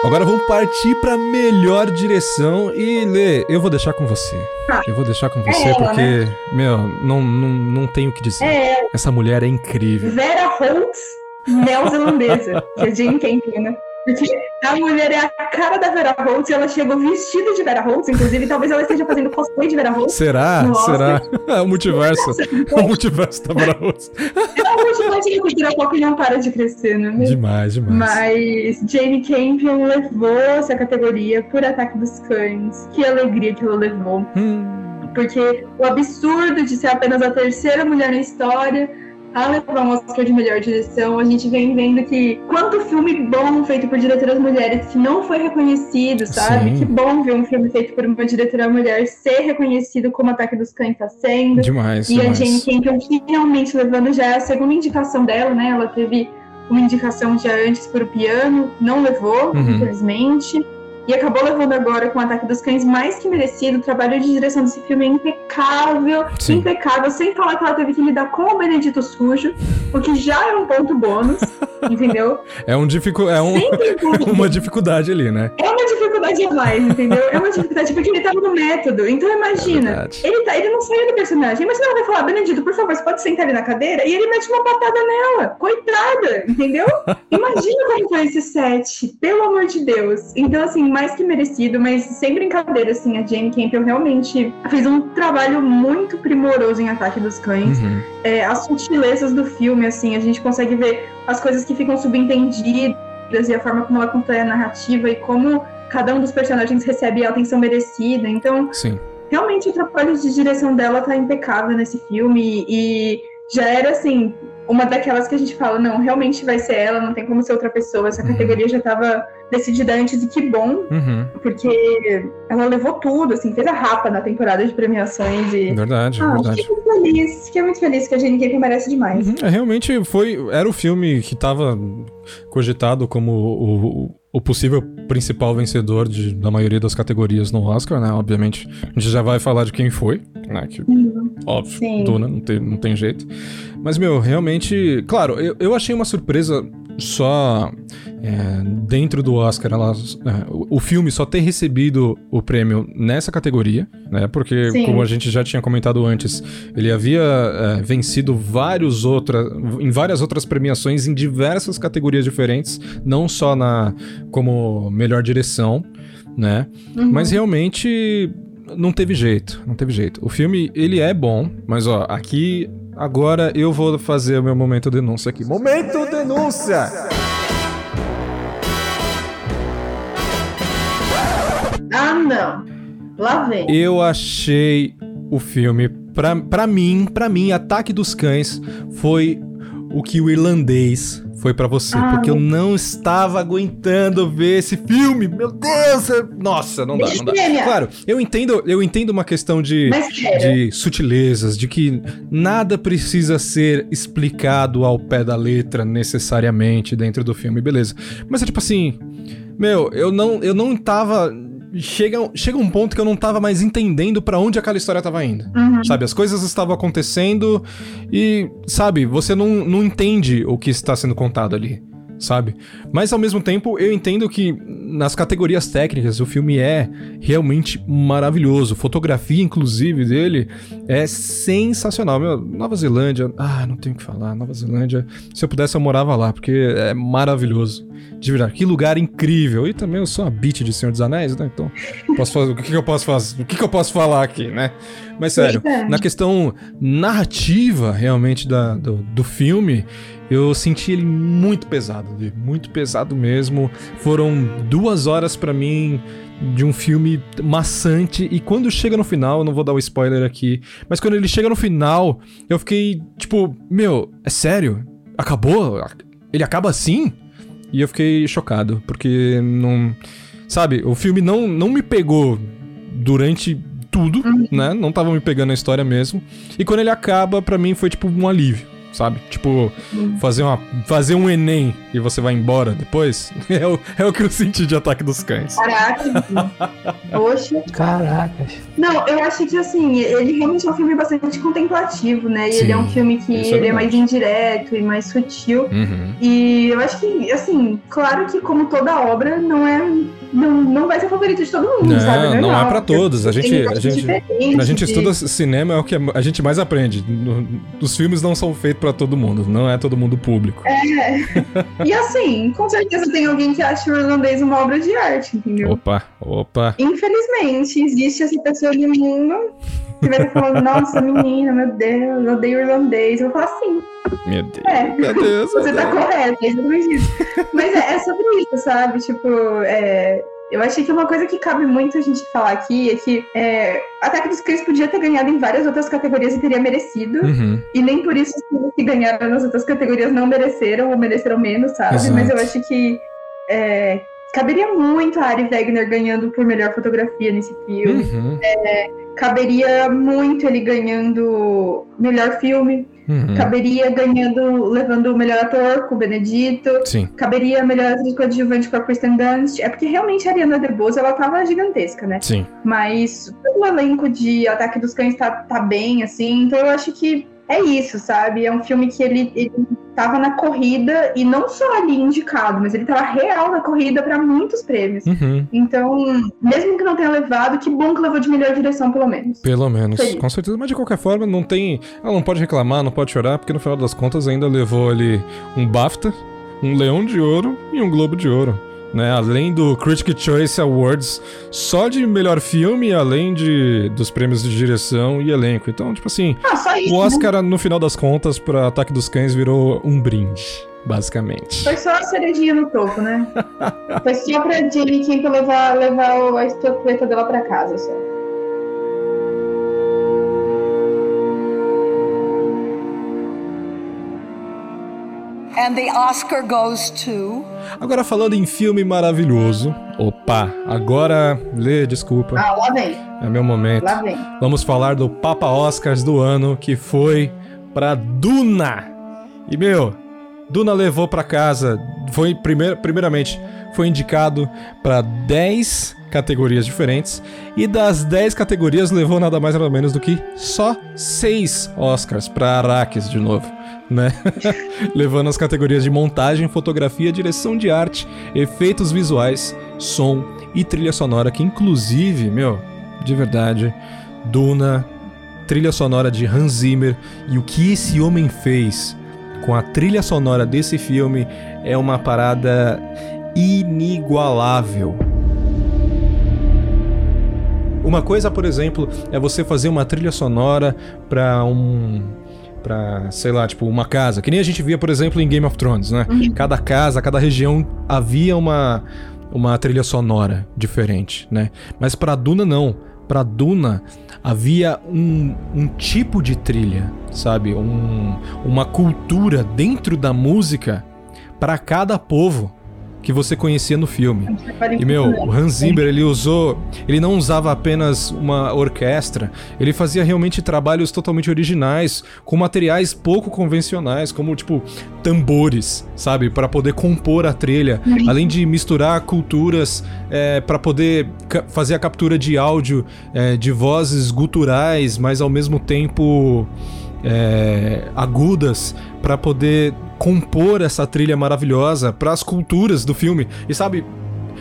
Agora vamos partir pra melhor direção e Lê, eu vou deixar com você. Tá. Eu vou deixar com É você ela, porque, meu, não, não, não tenho o que dizer. É, Essa mulher é incrível. Vera Holtz, neozelandesa, é Jane Campion, né? Porque a mulher é a cara da Vera Holtz e ela chegou vestida de Vera Holtz, inclusive talvez ela esteja fazendo cosplay de Vera Holtz. Será? Será? É o multiverso. É o multiverso da Bravos. É uma multidão de cultura pop não para de crescer, né? Demais, demais. Mas Jane Campion levou essa categoria por Ataque dos Cães. Que alegria que ela levou. Hum, Porque o absurdo de ser apenas a terceira mulher na história a levar um Oscar de melhor direção, a gente vem vendo que quanto filme bom feito por diretoras mulheres que não foi reconhecido, sabe? Sim. Que bom ver um filme feito por uma diretora mulher ser reconhecido como Ataque dos Cães está sendo. demais, E a Jane demais. Campion finalmente levando já a segunda indicação dela, né? Ela teve uma indicação já antes por o piano, não levou, Uhum. infelizmente. E acabou levando agora com o Ataque dos Cães, mais que merecido. O trabalho de direção desse filme é impecável, Sim. impecável, sem falar que ela teve que lidar com o Benedito Sujo, o que já é um ponto bônus, entendeu? É, um dificu... é um... Um- uma dificuldade ali, né? é uma dificuldade a mais, entendeu? É uma dificuldade porque ele tava no método. Então imagina, É ele, tá, ele não saiu do personagem. Imagina ela vai falar, Benedito, por favor, você pode sentar ali na cadeira? E ele mete uma patada nela. Coitada, entendeu? Imagina como foi esse set, pelo amor de Deus. Então, assim, mais que merecido, mas sem brincadeira, assim, a Jane Campion realmente fez um trabalho muito primoroso em Ataque dos Cães Uhum. é, as sutilezas do filme, assim, a gente consegue ver as coisas que ficam subentendidas e a forma como ela constrói a narrativa e como cada um dos personagens recebe a atenção merecida. Então, Sim. realmente o trabalho de direção dela tá impecável nesse filme e já era assim, uma daquelas que a gente fala, não, realmente vai ser ela, não tem como ser outra pessoa. Essa Uhum. categoria já tava decidida antes e que bom, Uhum. porque ela levou tudo, assim, fez a rapa na temporada de premiações e Verdade, ah, verdade. fiquei muito feliz, fiquei muito feliz que a Jane Campion merece demais. Uhum, é, realmente foi. Era o filme que tava cogitado como o, o possível principal vencedor de, da maioria das categorias no Oscar, né? Obviamente, a gente já vai falar de quem foi, né? Que, óbvio, Sim. Duna, não tem, não tem jeito. Mas, meu, realmente. Claro, eu, eu achei uma surpresa só é, dentro do Oscar, ela, é, o, o filme só ter recebido o prêmio nessa categoria, né? Porque, Sim. como a gente já tinha comentado antes, ele havia é, vencido vários outra, em várias outras premiações em diversas categorias diferentes, não só na como melhor direção, né? Uhum. Mas realmente não teve jeito, não teve jeito. O filme, ele é bom, mas ó, aqui agora eu vou fazer o meu momento denúncia aqui. Momento denúncia! Ah, não. Lá vem. Eu achei o filme, pra, pra mim, pra mim, Ataque dos Cães foi o que o irlandês foi pra você, Ah, porque eu não estava aguentando ver esse filme. Meu Deus, nossa, não dá, não dá. Claro, eu entendo, eu entendo uma questão de de sutilezas, de que nada precisa ser explicado ao pé da letra necessariamente dentro do filme, beleza. Mas é tipo assim, meu, eu não, eu não tava. Chega, chega um ponto que eu não tava mais entendendo pra onde aquela história tava indo. Uhum. Sabe, as coisas estavam acontecendo e, sabe, você não, não entende o que está sendo contado ali, sabe? Mas ao mesmo tempo, eu entendo que nas categorias técnicas o filme é realmente maravilhoso. Fotografia, inclusive, dele é sensacional. Meu, Nova Zelândia, ah, não tenho o que falar. Nova Zelândia, se eu pudesse, eu morava lá, porque é maravilhoso. De verdade, que lugar incrível. E também eu sou uma beat de Senhor dos Anéis, né? Então, posso fazer, o que, que eu posso fazer? O que, que eu posso falar aqui, né? Mas sério, na questão narrativa, realmente, da, do, do filme, eu senti ele muito pesado, muito pesado mesmo. Foram duas horas pra mim de um filme maçante e quando chega no final, eu não vou dar o spoiler aqui, mas quando ele chega no final, eu fiquei tipo, meu, é sério? Acabou? Ele acaba assim? E eu fiquei chocado, porque não, sabe, o filme não não me pegou durante tudo, né? Não tava me pegando a história mesmo. E quando ele acaba, pra mim foi tipo um alívio, sabe? Tipo, fazer, uma, fazer um Enem e você vai embora depois. É o, é o que eu senti de Ataque dos Cães. Caraca. Poxa. Caracas. Não, eu acho que assim, ele realmente é um filme bastante contemplativo, né? E ele é um Sim, filme que é ele é mais indireto e mais sutil. Uhum. E eu acho que, assim, claro que como toda obra, não é. Não, não vai ser favorito de todo mundo, Não, sabe? não é pra porque todos. A gente- a gente- A gente estuda cinema, é o que a gente mais aprende. Os filmes não são feitos pra todo mundo, não é todo mundo público. E assim, com certeza tem alguém que acha o irlandês uma obra de arte, entendeu? Opa, opa. Infelizmente, existe essa pessoa no mundo que vai estar falando, nossa, menina, meu Deus, eu odeio irlandês. Eu vou falar assim, Meu Deus. é. Meu Deus. Você meu tá Deus. correto, é exatamente isso. Mas é, é sobre isso, sabe? Tipo, é, eu achei que uma coisa que cabe muito a gente falar aqui é que é, Ataque dos Cães podia ter ganhado em várias outras categorias e teria merecido. Uhum. E nem por isso os filmes que ganharam nas outras categorias não mereceram ou mereceram menos, sabe? Exato. Mas eu acho que é, caberia muito a Ari Wegner ganhando por melhor fotografia nesse filme. Uhum. Caberia muito ele ganhando melhor filme. Uhum. Caberia ganhando, levando o melhor ator com o Benedito. Sim. Caberia melhor atriz coadjuvante com a Kristen Dunst. É porque realmente a Ariana DeBose, ela tava gigantesca, né? Sim. Mas o elenco de Ataque dos Cães tá, tá bem, assim. Então eu acho que é isso, sabe? É um filme que ele, ele tava na corrida e não só ali indicado, mas ele tava real na corrida pra muitos prêmios. Uhum. Então, mesmo que não tenha levado, que bom que levou de melhor direção, pelo menos. Pelo menos, Feliz. com certeza. Mas de qualquer forma, não tem. Ela não pode reclamar, não pode chorar, porque no final das contas ainda levou ali um BAFTA, um Leão de Ouro e um Globo de Ouro. Né? Além do Critic Choice Awards, só de melhor filme, além de dos prêmios de direção e elenco. Então, tipo assim, Ah, isso. o né? Oscar, no final das contas, pra Ataque dos Cães virou um brinde, basicamente. Foi só a ceredinha no topo, né? Foi só pra Jamie Kimpa levar, levar o- a estatueta dela pra casa, só. And the Oscar goes to. Agora falando em filme maravilhoso. Opa, agora. Lê, desculpa. Ah, lá vem, É meu momento. lá vem. Vamos falar do Papa Oscars do ano, que foi pra Duna. E meu, Duna levou pra casa, foi primeir, primeiramente, foi indicado pra 10 categorias diferentes e das 10 categorias levou nada mais nada menos do que só 6 Oscars pra Arrakis de novo, né? Levando as categorias de montagem, fotografia, direção de arte, efeitos visuais, som e trilha sonora, que inclusive, meu, de verdade, Duna, trilha sonora de Hans Zimmer e o que esse homem fez com a trilha sonora desse filme é uma parada inigualável. Uma coisa, por exemplo, é você fazer uma trilha sonora para um pra, sei lá, tipo, uma casa. Que nem a gente via, por exemplo, em Game of Thrones, né? Uhum. Cada casa, cada região havia uma, uma trilha sonora diferente, né? Mas pra Duna, não. Pra Duna havia um, um tipo de trilha, sabe? Um, uma cultura dentro da música pra cada povo que você conhecia no filme. E meu, o Hans Zimmer, ele usou, ele não usava apenas uma orquestra, ele fazia realmente trabalhos totalmente originais, com materiais pouco convencionais, como tipo tambores, sabe, Pra poder compor a trilha, além de misturar culturas é, para poder fazer a captura de áudio é, de vozes guturais, mas ao mesmo tempo é, agudas pra poder compor essa trilha maravilhosa para as culturas do filme. E sabe,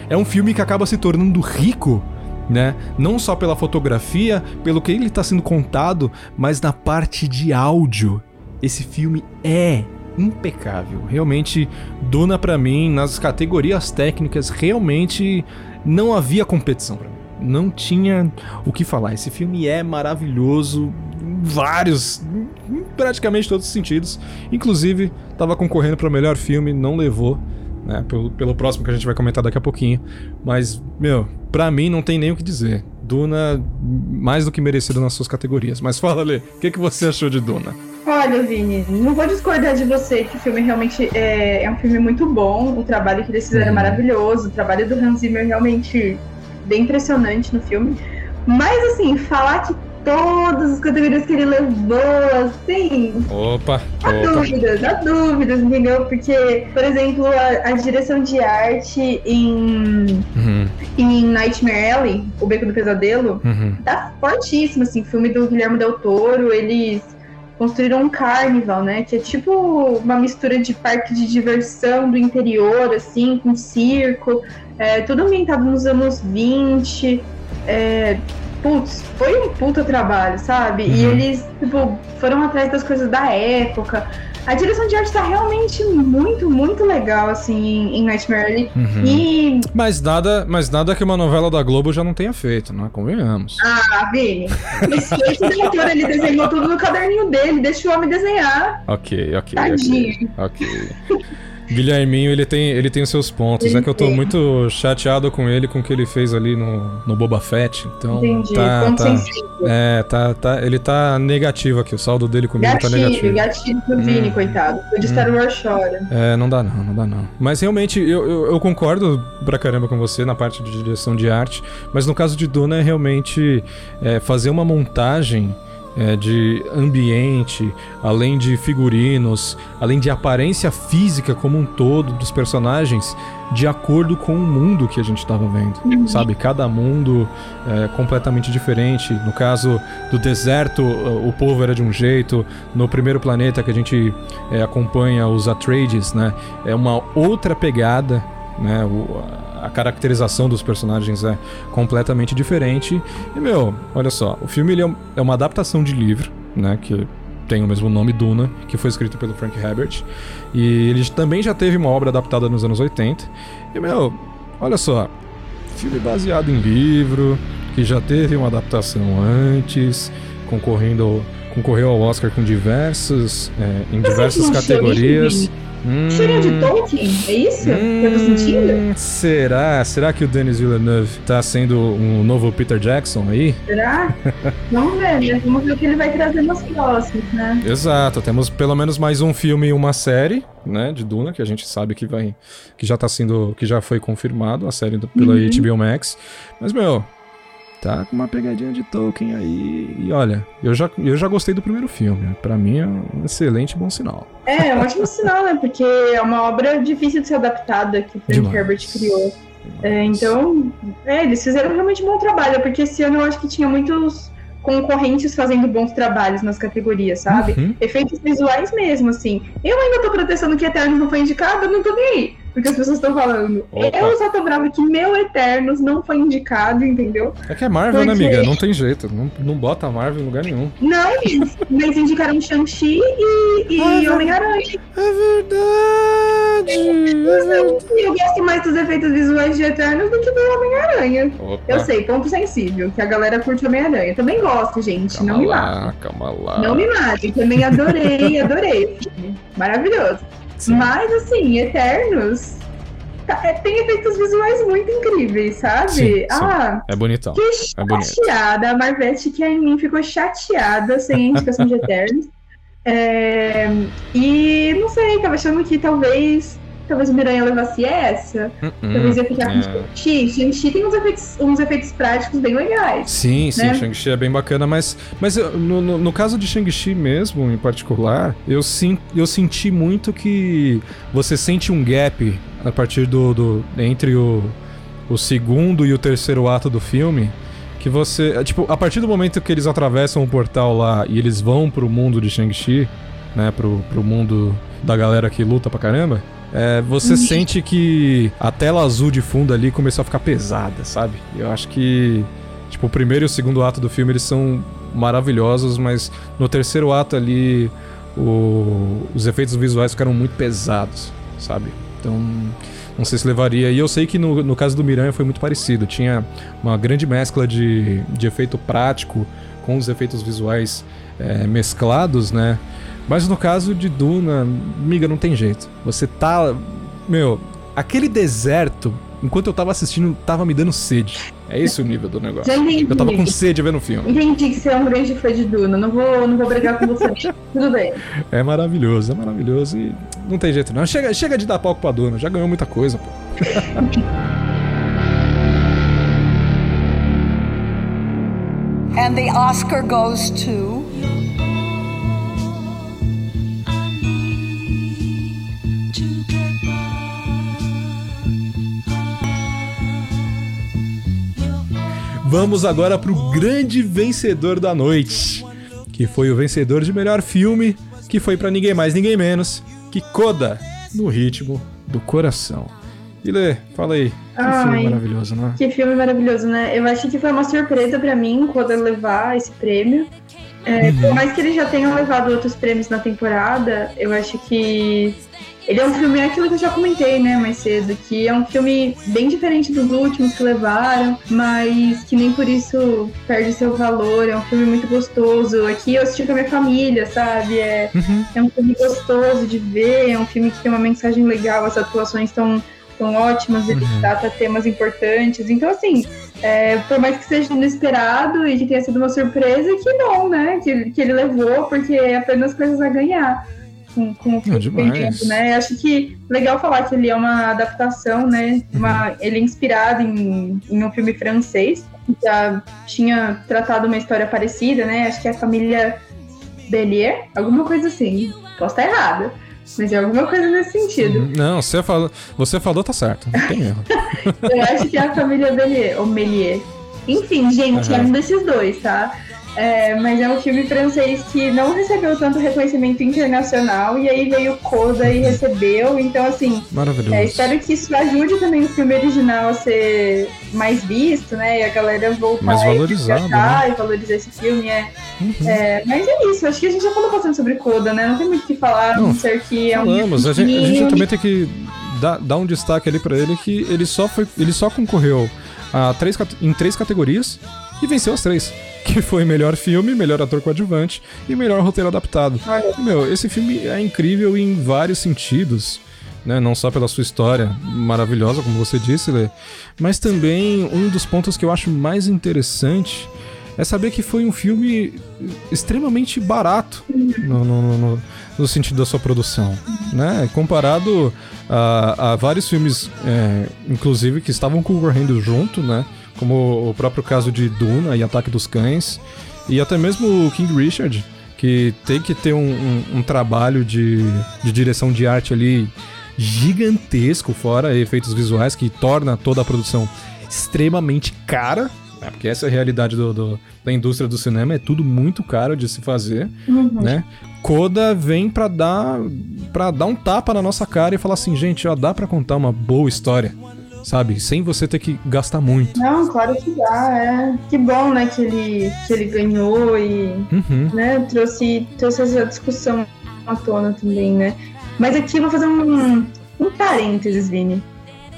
é um filme que acaba se tornando rico, né? Não só pela fotografia, pelo que ele está sendo contado, mas na parte de áudio. Esse filme é impecável. Realmente, Duna pra mim nas categorias técnicas realmente não havia competição pra mim. Não tinha o que falar. Esse filme é maravilhoso vários, em praticamente todos os sentidos. Inclusive, tava concorrendo para melhor filme, não levou, né? Pelo, pelo próximo que a gente vai comentar daqui a pouquinho. Mas, meu, pra mim não tem nem o que dizer. Duna, mais do que merecido nas suas categorias. Mas fala, Lê, o que, que você achou de Duna? Olha, Vini, não vou discordar de você que o filme realmente é, é um filme muito bom. O trabalho que eles fizeram é maravilhoso. O trabalho do Hans Zimmer realmente bem impressionante no filme. Mas, assim, falar que todas as categorias que ele levou, assim, Opa, Há dúvidas, há dúvidas, entendeu? Porque, por exemplo, a, a direção de arte em, Uhum, em Nightmare Alley, O Beco do Pesadelo, uhum. tá fortíssimo, assim, filme do Guilherme Del Toro, eles construíram um carnival, né? Que é tipo uma mistura de parque de diversão do interior, assim, com circo, é, tudo ambientado nos anos 20. É, putz, foi um puta trabalho, sabe? E Uhum. eles, tipo, foram atrás das coisas da época. A direção de arte tá realmente muito, muito legal, assim, em, Nightmare Alley. Uhum. E. Mas nada, mas nada que uma novela da Globo já não tenha feito, né? Convenhamos. Ah, Vini, esse, esse diretor, ele desenhou tudo no caderninho dele, deixa o homem desenhar. Ok, ok, Tadinho. ok. Ok. Guilherminho, ele tem, ele tem os seus pontos. Ele é que eu tô muito chateado com ele, com o que ele fez ali no, no Boba Fett. Então, Entendi, tá, ponto tá, sensível. é, tá, tá, ele tá negativo aqui. O saldo dele comigo tá Gatilho, negativo. gatilho pro Vini, Hum. coitado. O de Star Wars chora. É, não dá não, não dá não. Mas realmente, eu, eu, eu concordo pra caramba com você na parte de direção de arte, mas no caso de Duna é realmente é, fazer uma montagem é, de ambiente, além de figurinos, além de aparência física como um todo dos personagens, de acordo com o mundo que a gente estava vendo, sabe? Cada mundo é completamente diferente. No caso do deserto, o o povo era de um jeito. No primeiro planeta que a gente é, acompanha os Atreides, né? É uma outra pegada, né? O- a caracterização dos personagens é completamente diferente. E, meu, olha só, o filme ele é é uma adaptação de livro, né? Que tem o mesmo nome, Duna, que foi escrito pelo Frank Herbert. E ele também já teve uma obra adaptada nos anos 80. E, meu, olha só, filme baseado em livro, que já teve uma adaptação antes, concorrendo concorreu ao Oscar com diversos, é, em diversas categorias. Hum, Cheirinho de Tolkien? É isso eu tô sentindo? hum, será? Será que o Denis Villeneuve tá sendo um novo Peter Jackson aí? Será? Vamos ver, né? Vamos ver o que ele vai trazer nos próximos, né? Exato, temos pelo menos mais um filme e uma série, né, de Duna, que a gente sabe que vai que já tá sendo, que já foi confirmado a série do, pela Uhum. HBO Max. Mas meu, tá com uma pegadinha de Tolkien aí. E olha, eu já eu já gostei do primeiro filme. Pra mim é um excelente bom sinal. É, é um ótimo sinal, né? Porque é uma obra difícil de ser adaptada que o Frank Demais. Herbert criou. É, então, é, eles fizeram realmente um bom trabalho, porque esse ano eu acho que tinha muitos concorrentes fazendo bons trabalhos nas categorias, sabe? Uhum. Efeitos visuais mesmo, assim. Eu ainda tô protestando que Eterno não foi indicado, eu não tô nem aí. Porque as pessoas estão falando. Opa. Eu só tô brava que meu Eternos não foi indicado, entendeu? É que é Marvel, né, Porque- amiga? Não tem jeito. Não, não bota a Marvel em lugar nenhum. Não, eles, indicaram Shang-Chi e, e Homem-Aranha. É verdade! Eu gosto mais dos efeitos visuais de Eternos do que do Homem-Aranha. Eu sei, ponto sensível, que a galera curte Homem-Aranha. Também gosto, gente. calma não me lá, matem. calma lá. Não me matem. Também adorei, adorei. Maravilhoso. Sim. Mas, assim, Eternos tá- é, tem efeitos visuais muito incríveis, sabe? Sim, sim. Ah, É bonitão. que É bonito. chateada. A Marvete que é em mim ficou chateada sem a indicação de Eternos. É, e não sei, tava achando que talvez. Talvez o Miranha levasse essa. Hum, Talvez ia ficar com é. Shang-Chi. Shang-Chi tem uns efeitos, uns efeitos práticos bem legais. Sim, sim, né? Shang-Chi é bem bacana, mas, mas no, no, no caso de Shang-Chi mesmo, em particular, eu, sim, eu senti muito que você sente um gap a partir do. do entre o, o segundo e o terceiro ato do filme. Que você. é, Tipo, a partir do momento que eles atravessam o portal lá e eles vão pro mundo de Shang-Chi, né? Pro, pro mundo da galera que luta pra caramba. É, você sente que a tela azul de fundo ali começou a ficar pesada, sabe? Eu acho que. Tipo, o primeiro e o segundo ato do filme eles são maravilhosos, mas no terceiro ato ali o- os efeitos visuais ficaram muito pesados, sabe? Então, não sei se levaria. E eu sei que no, no caso do Miranha foi muito parecido. Tinha uma grande mescla de, de efeito prático com os efeitos visuais é, mesclados, né? Mas no caso de Duna, miga, não tem jeito. Você tá. Meu, aquele deserto, enquanto eu tava assistindo, tava me dando sede. É esse o nível do negócio. Já entendi. Eu tava com sede vendo o filme. Entendi que você é um grande fã de Duna. Não vou, não vou brigar com você. Tudo bem. É maravilhoso, é maravilhoso e não tem jeito não. Chega, chega de dar palco pra Duna, já ganhou muita coisa, pô. And the Oscar goes to. Vamos agora pro grande vencedor da noite, que foi o vencedor de melhor filme, que foi pra ninguém mais, ninguém menos que Coda, no ritmo do coração. Ile, fala aí, que Ai. filme maravilhoso, né? Que filme maravilhoso, né? Eu acho que foi uma surpresa pra mim ele levar esse prêmio. É, Por mais que ele já tenha levado outros prêmios na temporada, eu acho que ele é um filme, é aquilo que eu já comentei, né, mais cedo, que é um filme bem diferente dos últimos que levaram, mas que nem por isso perde seu valor. É um filme muito gostoso. Aqui eu assisti com a minha família, sabe? É, Uhum. é um filme gostoso de ver, é um filme que tem uma mensagem legal, as atuações estão tão ótimas, ele Uhum. trata temas importantes. Então, assim, é, por mais que seja inesperado e que tenha sido uma surpresa, que bom, né? Que, que ele levou, porque é apenas coisas a ganhar com, com o filme. né? Acho que legal falar que ele é uma adaptação, né? Uma, ele é inspirado em, em um filme francês, que já tinha tratado uma história parecida, né? Acho que é a família Bellier, alguma coisa assim. Posso estar errada, mas é alguma coisa nesse sentido. Não, você falou, você falou tá certo, não tem erro. Eu acho que é a família Bellier, ou Melier. Enfim, gente, é Aham. um desses dois, tá? É, mas é um filme francês que não recebeu tanto reconhecimento internacional e aí veio Coda e recebeu. Então, assim, Maravilhoso. é, espero que isso ajude também o filme original a ser mais visto, né? E a galera voltar Mais e valorizado, resgatar e valorizar esse filme. É. Uhum. É, mas é isso, acho que a gente já falou bastante sobre Coda, né? Não tem muito o que falar, a Não, não ser que é um. Falamos, a gente, a gente também tem que dar, um destaque ali pra ele que ele só, foi, ele só concorreu a três, em três categorias e venceu as três. Que foi melhor filme, melhor ator coadjuvante e melhor roteiro adaptado. E, Meu, esse filme é incrível em vários sentidos. Né? Não só pela sua história maravilhosa, como você disse, Lê, mas também um dos pontos que eu acho mais interessante é saber que foi um filme extremamente barato no, no- no- no- no sentido da sua produção, né? Comparado a, a vários filmes, é, inclusive, que estavam concorrendo junto, né? Como o próprio caso de Duna e Ataque dos Cães, e até mesmo o King Richard, que tem que ter um, um- um trabalho de, de direção de arte ali gigantesco, fora efeitos visuais, que torna toda a produção extremamente cara, né? porque essa é a realidade do- do- da indústria do cinema, é tudo muito caro de se fazer, Uhum. né? Coda vem pra dar pra dar um tapa na nossa cara e falar assim, gente, ó, dá pra contar uma boa história, sabe? Sem você ter que gastar muito. Não, claro que dá, é. Que bom, né, que ele, que ele ganhou e Uhum. né, trouxe, trouxe essa discussão à tona também, né? Mas aqui eu vou fazer um, um parênteses, Vini.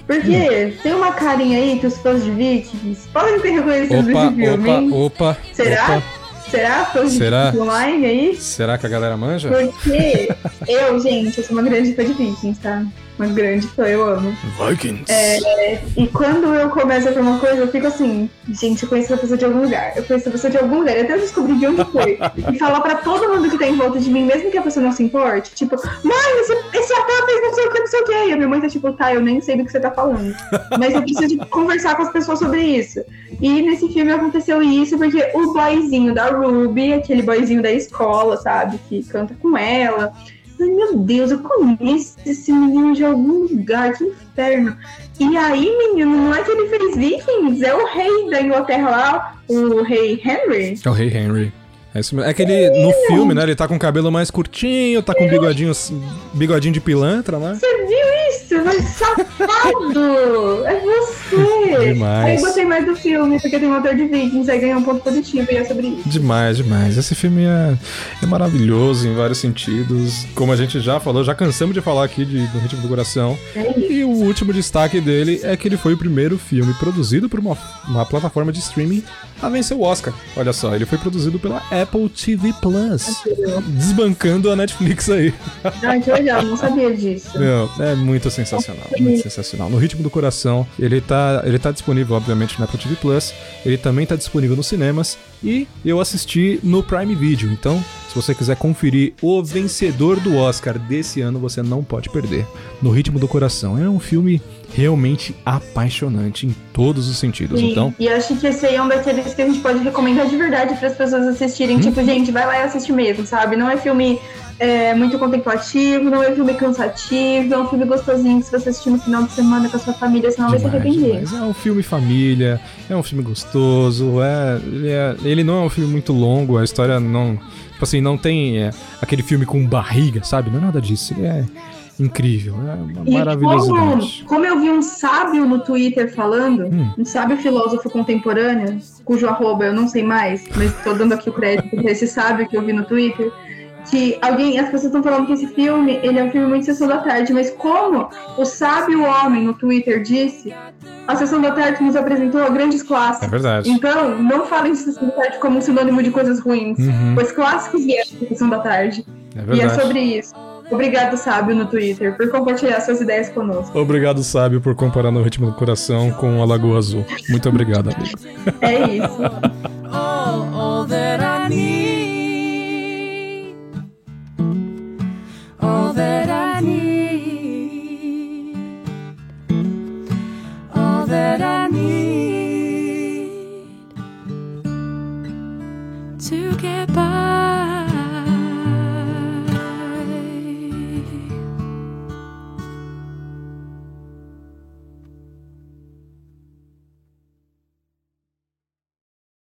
Porque tem uma carinha aí que os fãs de Vikings podem ter reconhecido Opa, filme, opa, hein? opa. Será? opa. Será? Fãs de Será? Vikings online aí? Será que a galera manja? Porque eu, gente, eu sou uma grande fã de Vikings, tá? Uma grande fã, eu amo. Vikings. É, e quando eu começo a ver uma coisa, eu fico assim, gente, eu conheço essa pessoa de algum lugar. Eu conheço essa pessoa de algum lugar. Até eu descobrir de onde foi. e falar pra todo mundo que tá em volta de mim, mesmo que a pessoa não se importe, tipo, mãe, esse, esse ator fez não sei o que, não sei o que. E a minha mãe tá tipo, tá, eu nem sei do que você tá falando. Mas eu preciso conversar com as pessoas sobre isso. E nesse filme aconteceu isso porque o boyzinho da Ruby, aquele boyzinho da escola, sabe, que canta com ela. Ai, meu Deus, eu conheço esse menino de algum lugar, que inferno. E aí, menino, não é que ele fez Vikings, é o rei da Inglaterra lá, o rei Henry. É o Rei Henry. É, isso mesmo. é que ele, no filme, né, ele tá com o cabelo mais curtinho, tá com bigodinho, bigodinho de pilantra, né? Você viu isso? Mas safado! É você! Demais. Aí eu gostei mais do filme, porque tem um ator de Vikings, aí ganhou um ponto positivo e é sobre isso. Demais, demais. Esse filme é, é maravilhoso em vários sentidos. Como a gente já falou, já cansamos de falar aqui de, do Ritmo do Coração. É isso. E o último destaque dele é que ele foi o primeiro filme produzido por uma, uma plataforma de streaming a vencer o Oscar. Olha só, ele foi produzido pela Apple TV Plus, desbancando a Netflix aí. Ai, que legal, não sabia disso. Meu, é muito sensacional, muito sensacional. No Ritmo do Coração, ele tá, ele tá disponível, obviamente, na Apple TV Plus. Ele também tá disponível nos cinemas. E eu assisti no Prime Video. Então, se você quiser conferir o vencedor do Oscar desse ano, você não pode perder. No Ritmo do Coração. É um filme realmente apaixonante em todos os sentidos. Sim, Então, E acho que esse aí é um daqueles que a gente pode recomendar de verdade para as pessoas assistirem. Tipo, gente, vai lá e assiste mesmo, sabe? Não é filme é, muito contemplativo, não é filme cansativo, é um filme gostosinho que se você assistir no final de semana com a sua família, senão vai se arrepender. É um filme família, é um filme gostoso, é ele, é- ele não é um filme muito longo, a história não. Tipo assim, não tem é, aquele filme com barriga, sabe? Não é nada disso. Ele é incrível, é E como, como eu vi um sábio no Twitter falando, Hum. um sábio filósofo contemporâneo, cujo arroba eu não sei mais, mas tô dando aqui o crédito pra esse sábio que eu vi no Twitter, que alguém, as pessoas estão falando que esse filme, ele é um filme muito sessão da tarde, mas como o sábio homem no Twitter disse, a sessão da tarde nos apresentou grandes É clássicos. verdade. Então, não falem de sessão da tarde como um sinônimo de coisas ruins, Uhum, pois clássicos vieram da sessão da tarde. é E é verdade. sobre isso. Obrigado, sábio, no Twitter, por compartilhar suas ideias conosco. Obrigado, sábio, por comparar no ritmo do coração com a Lagoa Azul. Muito obrigado, amigo. É isso.